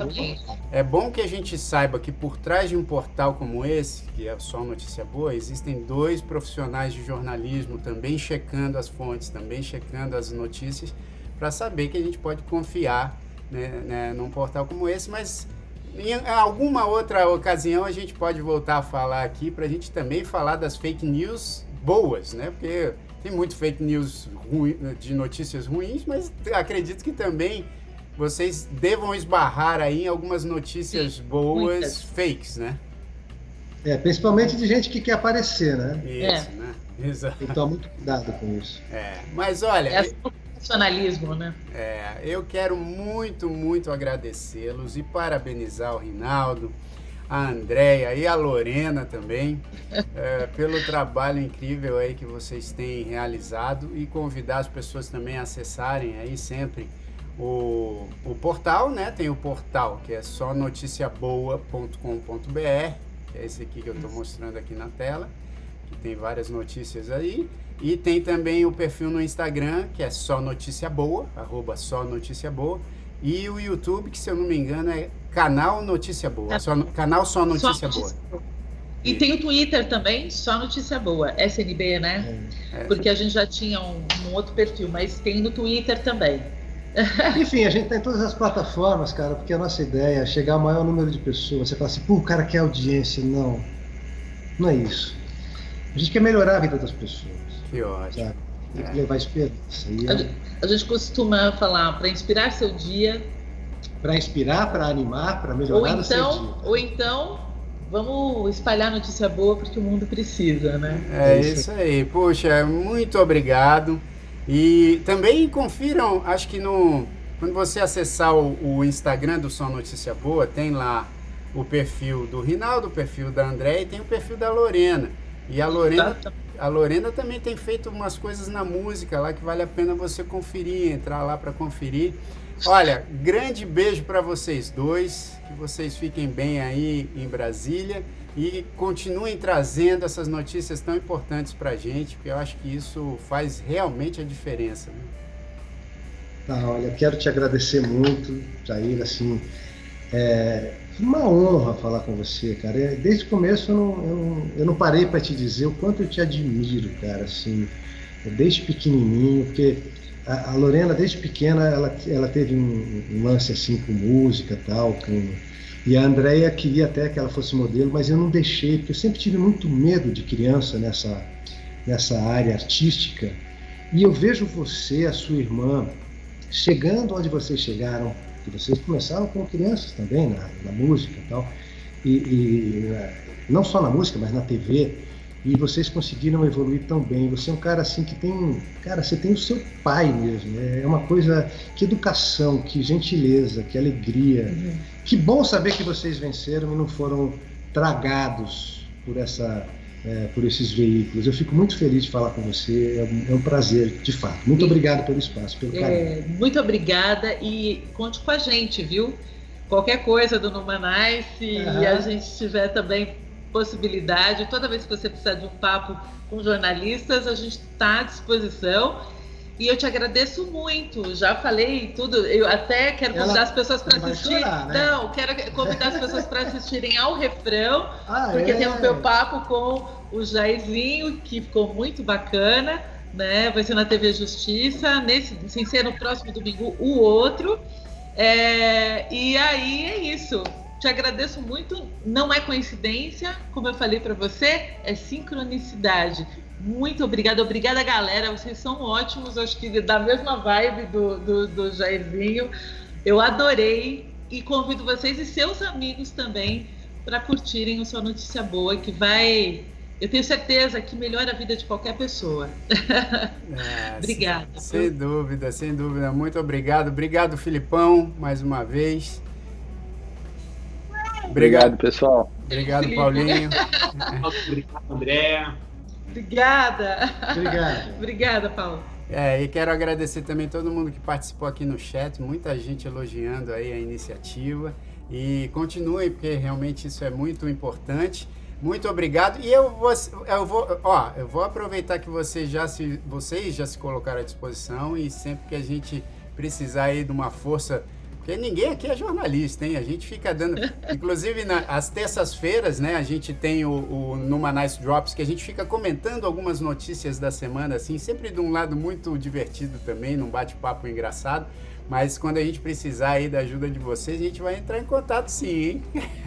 é bom que a gente saiba que por trás de um portal como esse, que é só notícia boa, existem dois profissionais de jornalismo também checando as fontes, também checando as notícias para saber que a gente pode confiar né, né, num portal como esse, mas em alguma outra ocasião a gente pode voltar a falar aqui para a gente também falar das fake news boas, né? Porque tem muito fake news ruim, de notícias ruins, mas acredito que também vocês devam esbarrar aí em algumas notícias Sim, boas muitas. fakes, né? É, principalmente de gente que quer aparecer, né? Isso, é. né? Exato. Então, muito cuidado com isso. É, mas olha... É profissionalismo, né? É, eu quero muito, muito agradecê-los e parabenizar o Rinaldo, a Andréia e a Lorena também é, pelo trabalho incrível aí que vocês têm realizado e convidar as pessoas também a acessarem aí sempre o, o portal, né? Tem o portal que é só noticiaboa.com.br, que é esse aqui que eu estou mostrando aqui na tela, que tem várias notícias aí. E tem também o perfil no Instagram, que é só notícia boa, arroba só notícia boa. E o YouTube, que se eu não me engano é Canal Notícia Boa. Tá. Só, canal Só Notícia, só notícia Boa. E tem o Twitter também, Só Notícia Boa, SNB, né? É. Porque a gente já tinha um, um, outro perfil, mas tem no Twitter também. Enfim, a gente tem todas as plataformas, cara, porque a nossa ideia é chegar ao maior número de pessoas. Você fala assim, pô, o cara quer audiência. Não, não é isso. A gente quer melhorar a vida das pessoas. Que ótimo. Sabe? Tem que levar esperança. É... A, a gente costuma falar, para inspirar seu dia, para inspirar, para animar, para melhorar ou então, Ou então, vamos espalhar notícia boa porque o mundo precisa, né? É, é isso aí. Poxa, muito obrigado. E também confiram, acho que no quando você acessar o, o Instagram do Só Notícia Boa, tem lá o perfil do Rinaldo, o perfil da André e tem o perfil da Lorena. E a Lorena, a Lorena também tem feito umas coisas na música lá que vale a pena você conferir, entrar lá para conferir. Olha, grande beijo para vocês dois, que vocês fiquem bem aí em Brasília e continuem trazendo essas notícias tão importantes para a gente, porque eu acho que isso faz realmente a diferença. Né? Ah, olha, quero te agradecer muito, Jair, assim, é uma honra falar com você, cara. É, desde o começo eu não, eu não, eu não parei para te dizer o quanto eu te admiro, cara, assim, desde pequenininho, porque a, a, Lorena, desde pequena, ela, ela teve um, um lance assim com música tal, com... E a Andrea queria até que ela fosse modelo, mas eu não deixei, porque eu sempre tive muito medo de criança nessa, nessa área artística. E eu vejo você, a sua irmã, chegando onde vocês chegaram, que vocês começaram como crianças também, na, na música e tal, e, e não só na música, mas na TV e vocês conseguiram evoluir tão bem. Você é um cara assim que tem, cara, você tem o seu pai mesmo. Né? É uma coisa que educação, que gentileza, que alegria. Uhum. Que bom saber que vocês venceram e não foram tragados por essa, é, por esses veículos. Eu fico muito feliz de falar com você. É um, é um prazer, de fato. Muito e, obrigado pelo espaço, pelo é, carinho. muito obrigada e conte com a gente, viu? Qualquer coisa do Numanice uhum. e a gente estiver também possibilidade. Toda vez que você precisar de um papo com jornalistas, a gente está à disposição. E eu te agradeço muito. Já falei tudo. Eu até quero convidar Ela as pessoas para assistir. Chorar, né? Não, quero convidar as pessoas para assistirem ao refrão, ah, porque é? tem o meu papo com o Jairzinho, que ficou muito bacana. Né? Vai ser na TV Justiça, nesse, sem ser no próximo domingo, o outro. É, e aí é isso. Te agradeço muito. Não é coincidência, como eu falei para você, é sincronicidade. Muito obrigada, obrigada galera, vocês são ótimos, acho que da mesma vibe do, do, do Jairzinho. Eu adorei e convido vocês e seus amigos também para curtirem o Sua Notícia Boa, que vai, eu tenho certeza que melhora a vida de qualquer pessoa. É, Obrigada. Sem, sem dúvida, sem dúvida. Muito obrigado. Obrigado, Filipão, mais uma vez. Obrigado, obrigado pessoal. Obrigado, Paulinho. obrigado, André. Obrigada. Obrigado. Obrigada, Paulo. É, e quero agradecer também todo mundo que participou aqui no chat, muita gente elogiando aí a iniciativa. E continue, porque realmente isso é muito importante. Muito obrigado. E eu vou, eu vou, ó, eu vou aproveitar que vocês já se, vocês já se colocaram à disposição e sempre que a gente precisar aí de uma força porque ninguém aqui é jornalista, hein? A gente fica dando. Inclusive, nas terças-feiras, né? A gente tem o, o Numa Nice Drops, que a gente fica comentando algumas notícias da semana, assim, sempre de um lado muito divertido também, num bate-papo engraçado. Mas quando a gente precisar aí da ajuda de vocês, a gente vai entrar em contato sim, hein?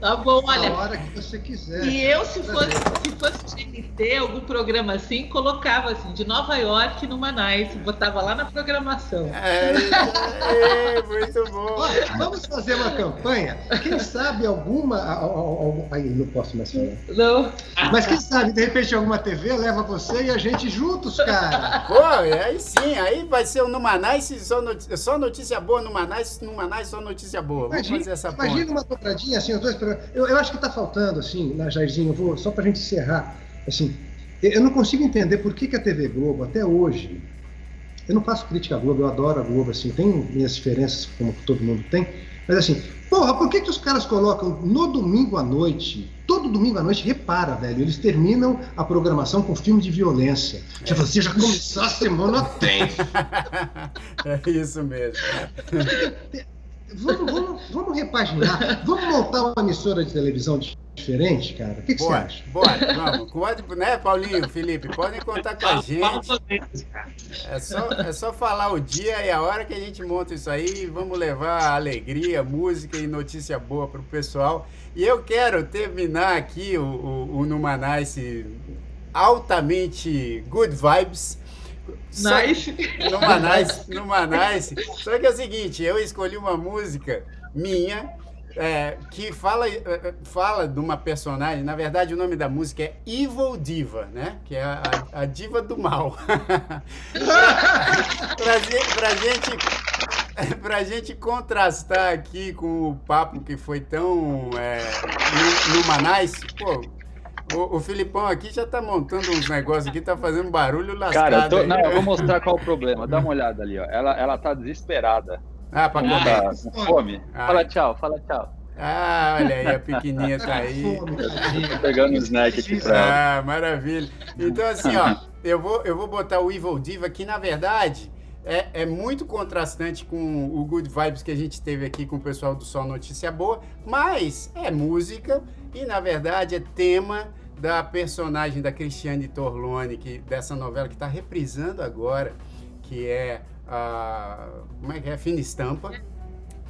Tá bom, olha. Na hora que você quiser. E eu, se fosse, se fosse GNT, algum programa assim, colocava assim, de Nova York no Manais, botava lá na programação. É, é, é muito bom. Olha, vamos fazer uma campanha. Quem sabe alguma. Aí, não posso mais falar. Não. Mas quem sabe, de repente, alguma TV leva você e a gente juntos, cara. Pô, aí sim, aí vai ser o Numanais, só notícia, só notícia boa no Manais, no Manais só notícia boa. Vamos imagina, fazer essa Imagina uma dobradinha assim, os dois eu, eu acho que está faltando, assim, na Jairzinho, eu vou, só para a gente encerrar, assim, eu não consigo entender por que, que a TV Globo, até hoje, eu não faço crítica à Globo, eu adoro a Globo, assim, tem minhas diferenças, como todo mundo tem, mas assim, porra, por que, que os caras colocam no domingo à noite, todo domingo à noite, repara, velho, eles terminam a programação com filme de violência. É. Você já começou a semana tem. é isso mesmo. Vamos, vamos, vamos repaginar. Vamos montar uma emissora de televisão diferente, cara? O que, que você acha? Bora, vamos. Pode, né, Paulinho, Felipe? Podem contar com a gente. É só, é só falar o dia e a hora que a gente monta isso aí. Vamos levar alegria, música e notícia boa para o pessoal. E eu quero terminar aqui o, o, o Numanice altamente good vibes Nice. Numa nice, numa nice. Só que é o seguinte, eu escolhi uma música minha é, que fala, é, é, fala de uma personagem. Na verdade, o nome da música é Evil Diva, né? Que é a, a diva do mal. pra, pra, gente, pra gente contrastar aqui com o papo que foi tão é, numa nice, pô, o, o Filipão aqui já tá montando uns negócios aqui, tá fazendo barulho lascado. Cara, eu, tô, não, eu vou mostrar qual é o problema. Dá uma olhada ali, ó. Ela, ela tá desesperada. Ah, pra comer. Tá fome. Ah. Fala tchau, fala tchau. Ah, olha aí, a pequenininha tá aí. Tô pegando um snack aqui pra ela. Ah, maravilha. Então, assim, ó, eu vou, eu vou botar o Evil Diva, que na verdade é, é, muito contrastante com o Good Vibes que a gente teve aqui com o pessoal do Sol Notícia Boa, mas é música e na verdade é tema da personagem da Cristiane Torlone, que, dessa novela que está reprisando agora, que é a. Como é que é? Fina Estampa.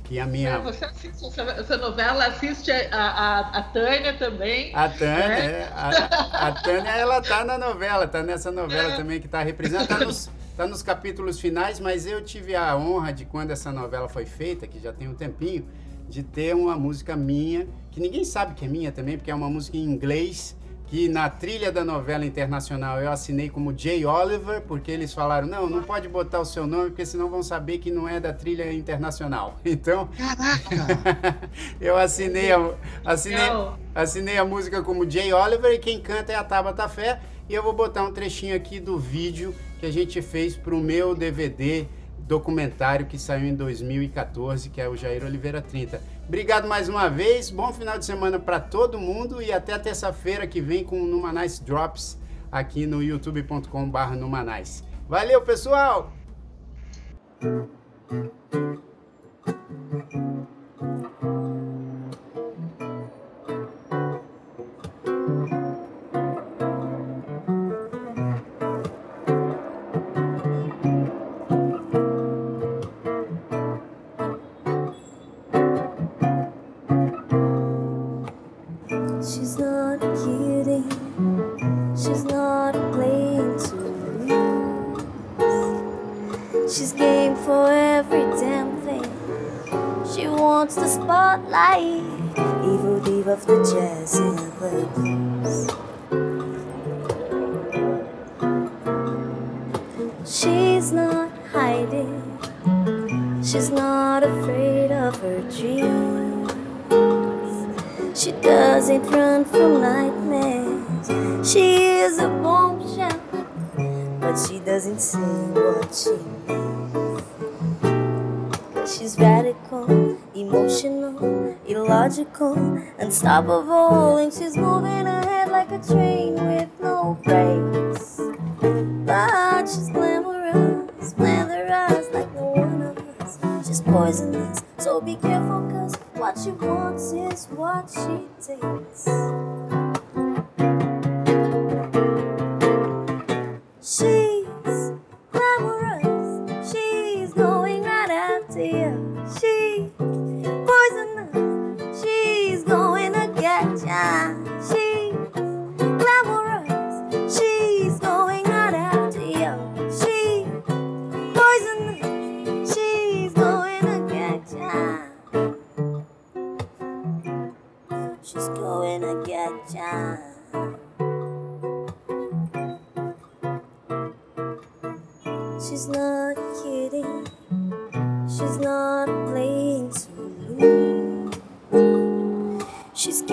Que a minha. Você assiste essa, essa novela, assiste a, a, a Tânia também. A Tânia, né? é. A, a, Tânia, ela tá na novela, tá nessa novela é. também que está reprisando. Tá nos, tá nos capítulos finais, mas eu tive a honra de, quando essa novela foi feita, que já tem um tempinho, de ter uma música minha, que ninguém sabe que é minha também, porque é uma música em inglês que na trilha da novela internacional eu assinei como Jay Oliver, porque eles falaram, não, não pode botar o seu nome, porque senão vão saber que não é da trilha internacional. Então, Caraca! eu assinei a, assinei, assinei a música como Jay Oliver e quem canta é a Tabata Fé. E eu vou botar um trechinho aqui do vídeo que a gente fez para o meu DVD documentário que saiu em 2014, que é o Jair Oliveira 30. Obrigado mais uma vez, bom final de semana para todo mundo e até terça-feira que vem com o Numanice Drops aqui no youtube.com.br Numanice. Valeu, pessoal!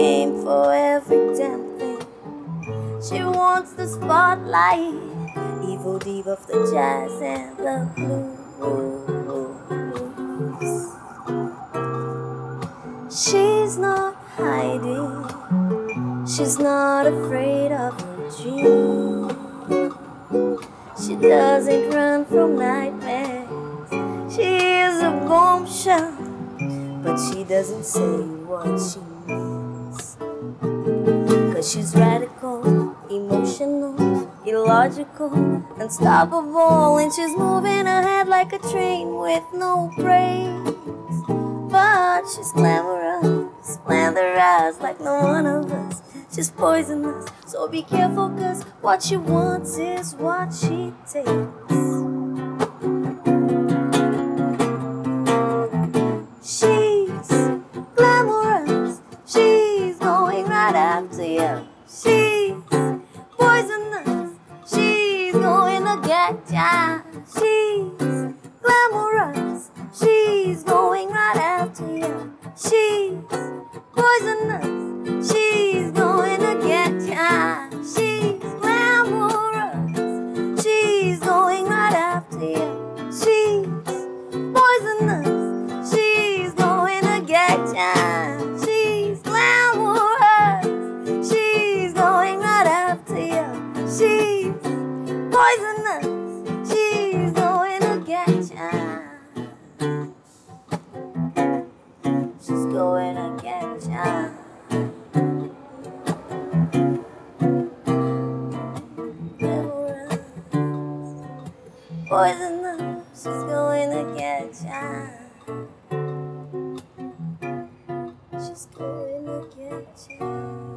Game for every damn thing. She wants the spotlight. Evil diva of the jazz and the blues. She's not hiding. She's not afraid of her dreams. She doesn't run from nightmares. She is a bombshell, but she doesn't say what she. She's radical, emotional, illogical, unstoppable, and she's moving ahead like a train with no brakes. But she's glamorous, slanderous like no one of us. She's poisonous, so be careful, cause what she wants is what she takes. She's She's glamorous, she's going right after you. She's poisonous, Poisonous. up, she's going to get ya. She's going to get ya.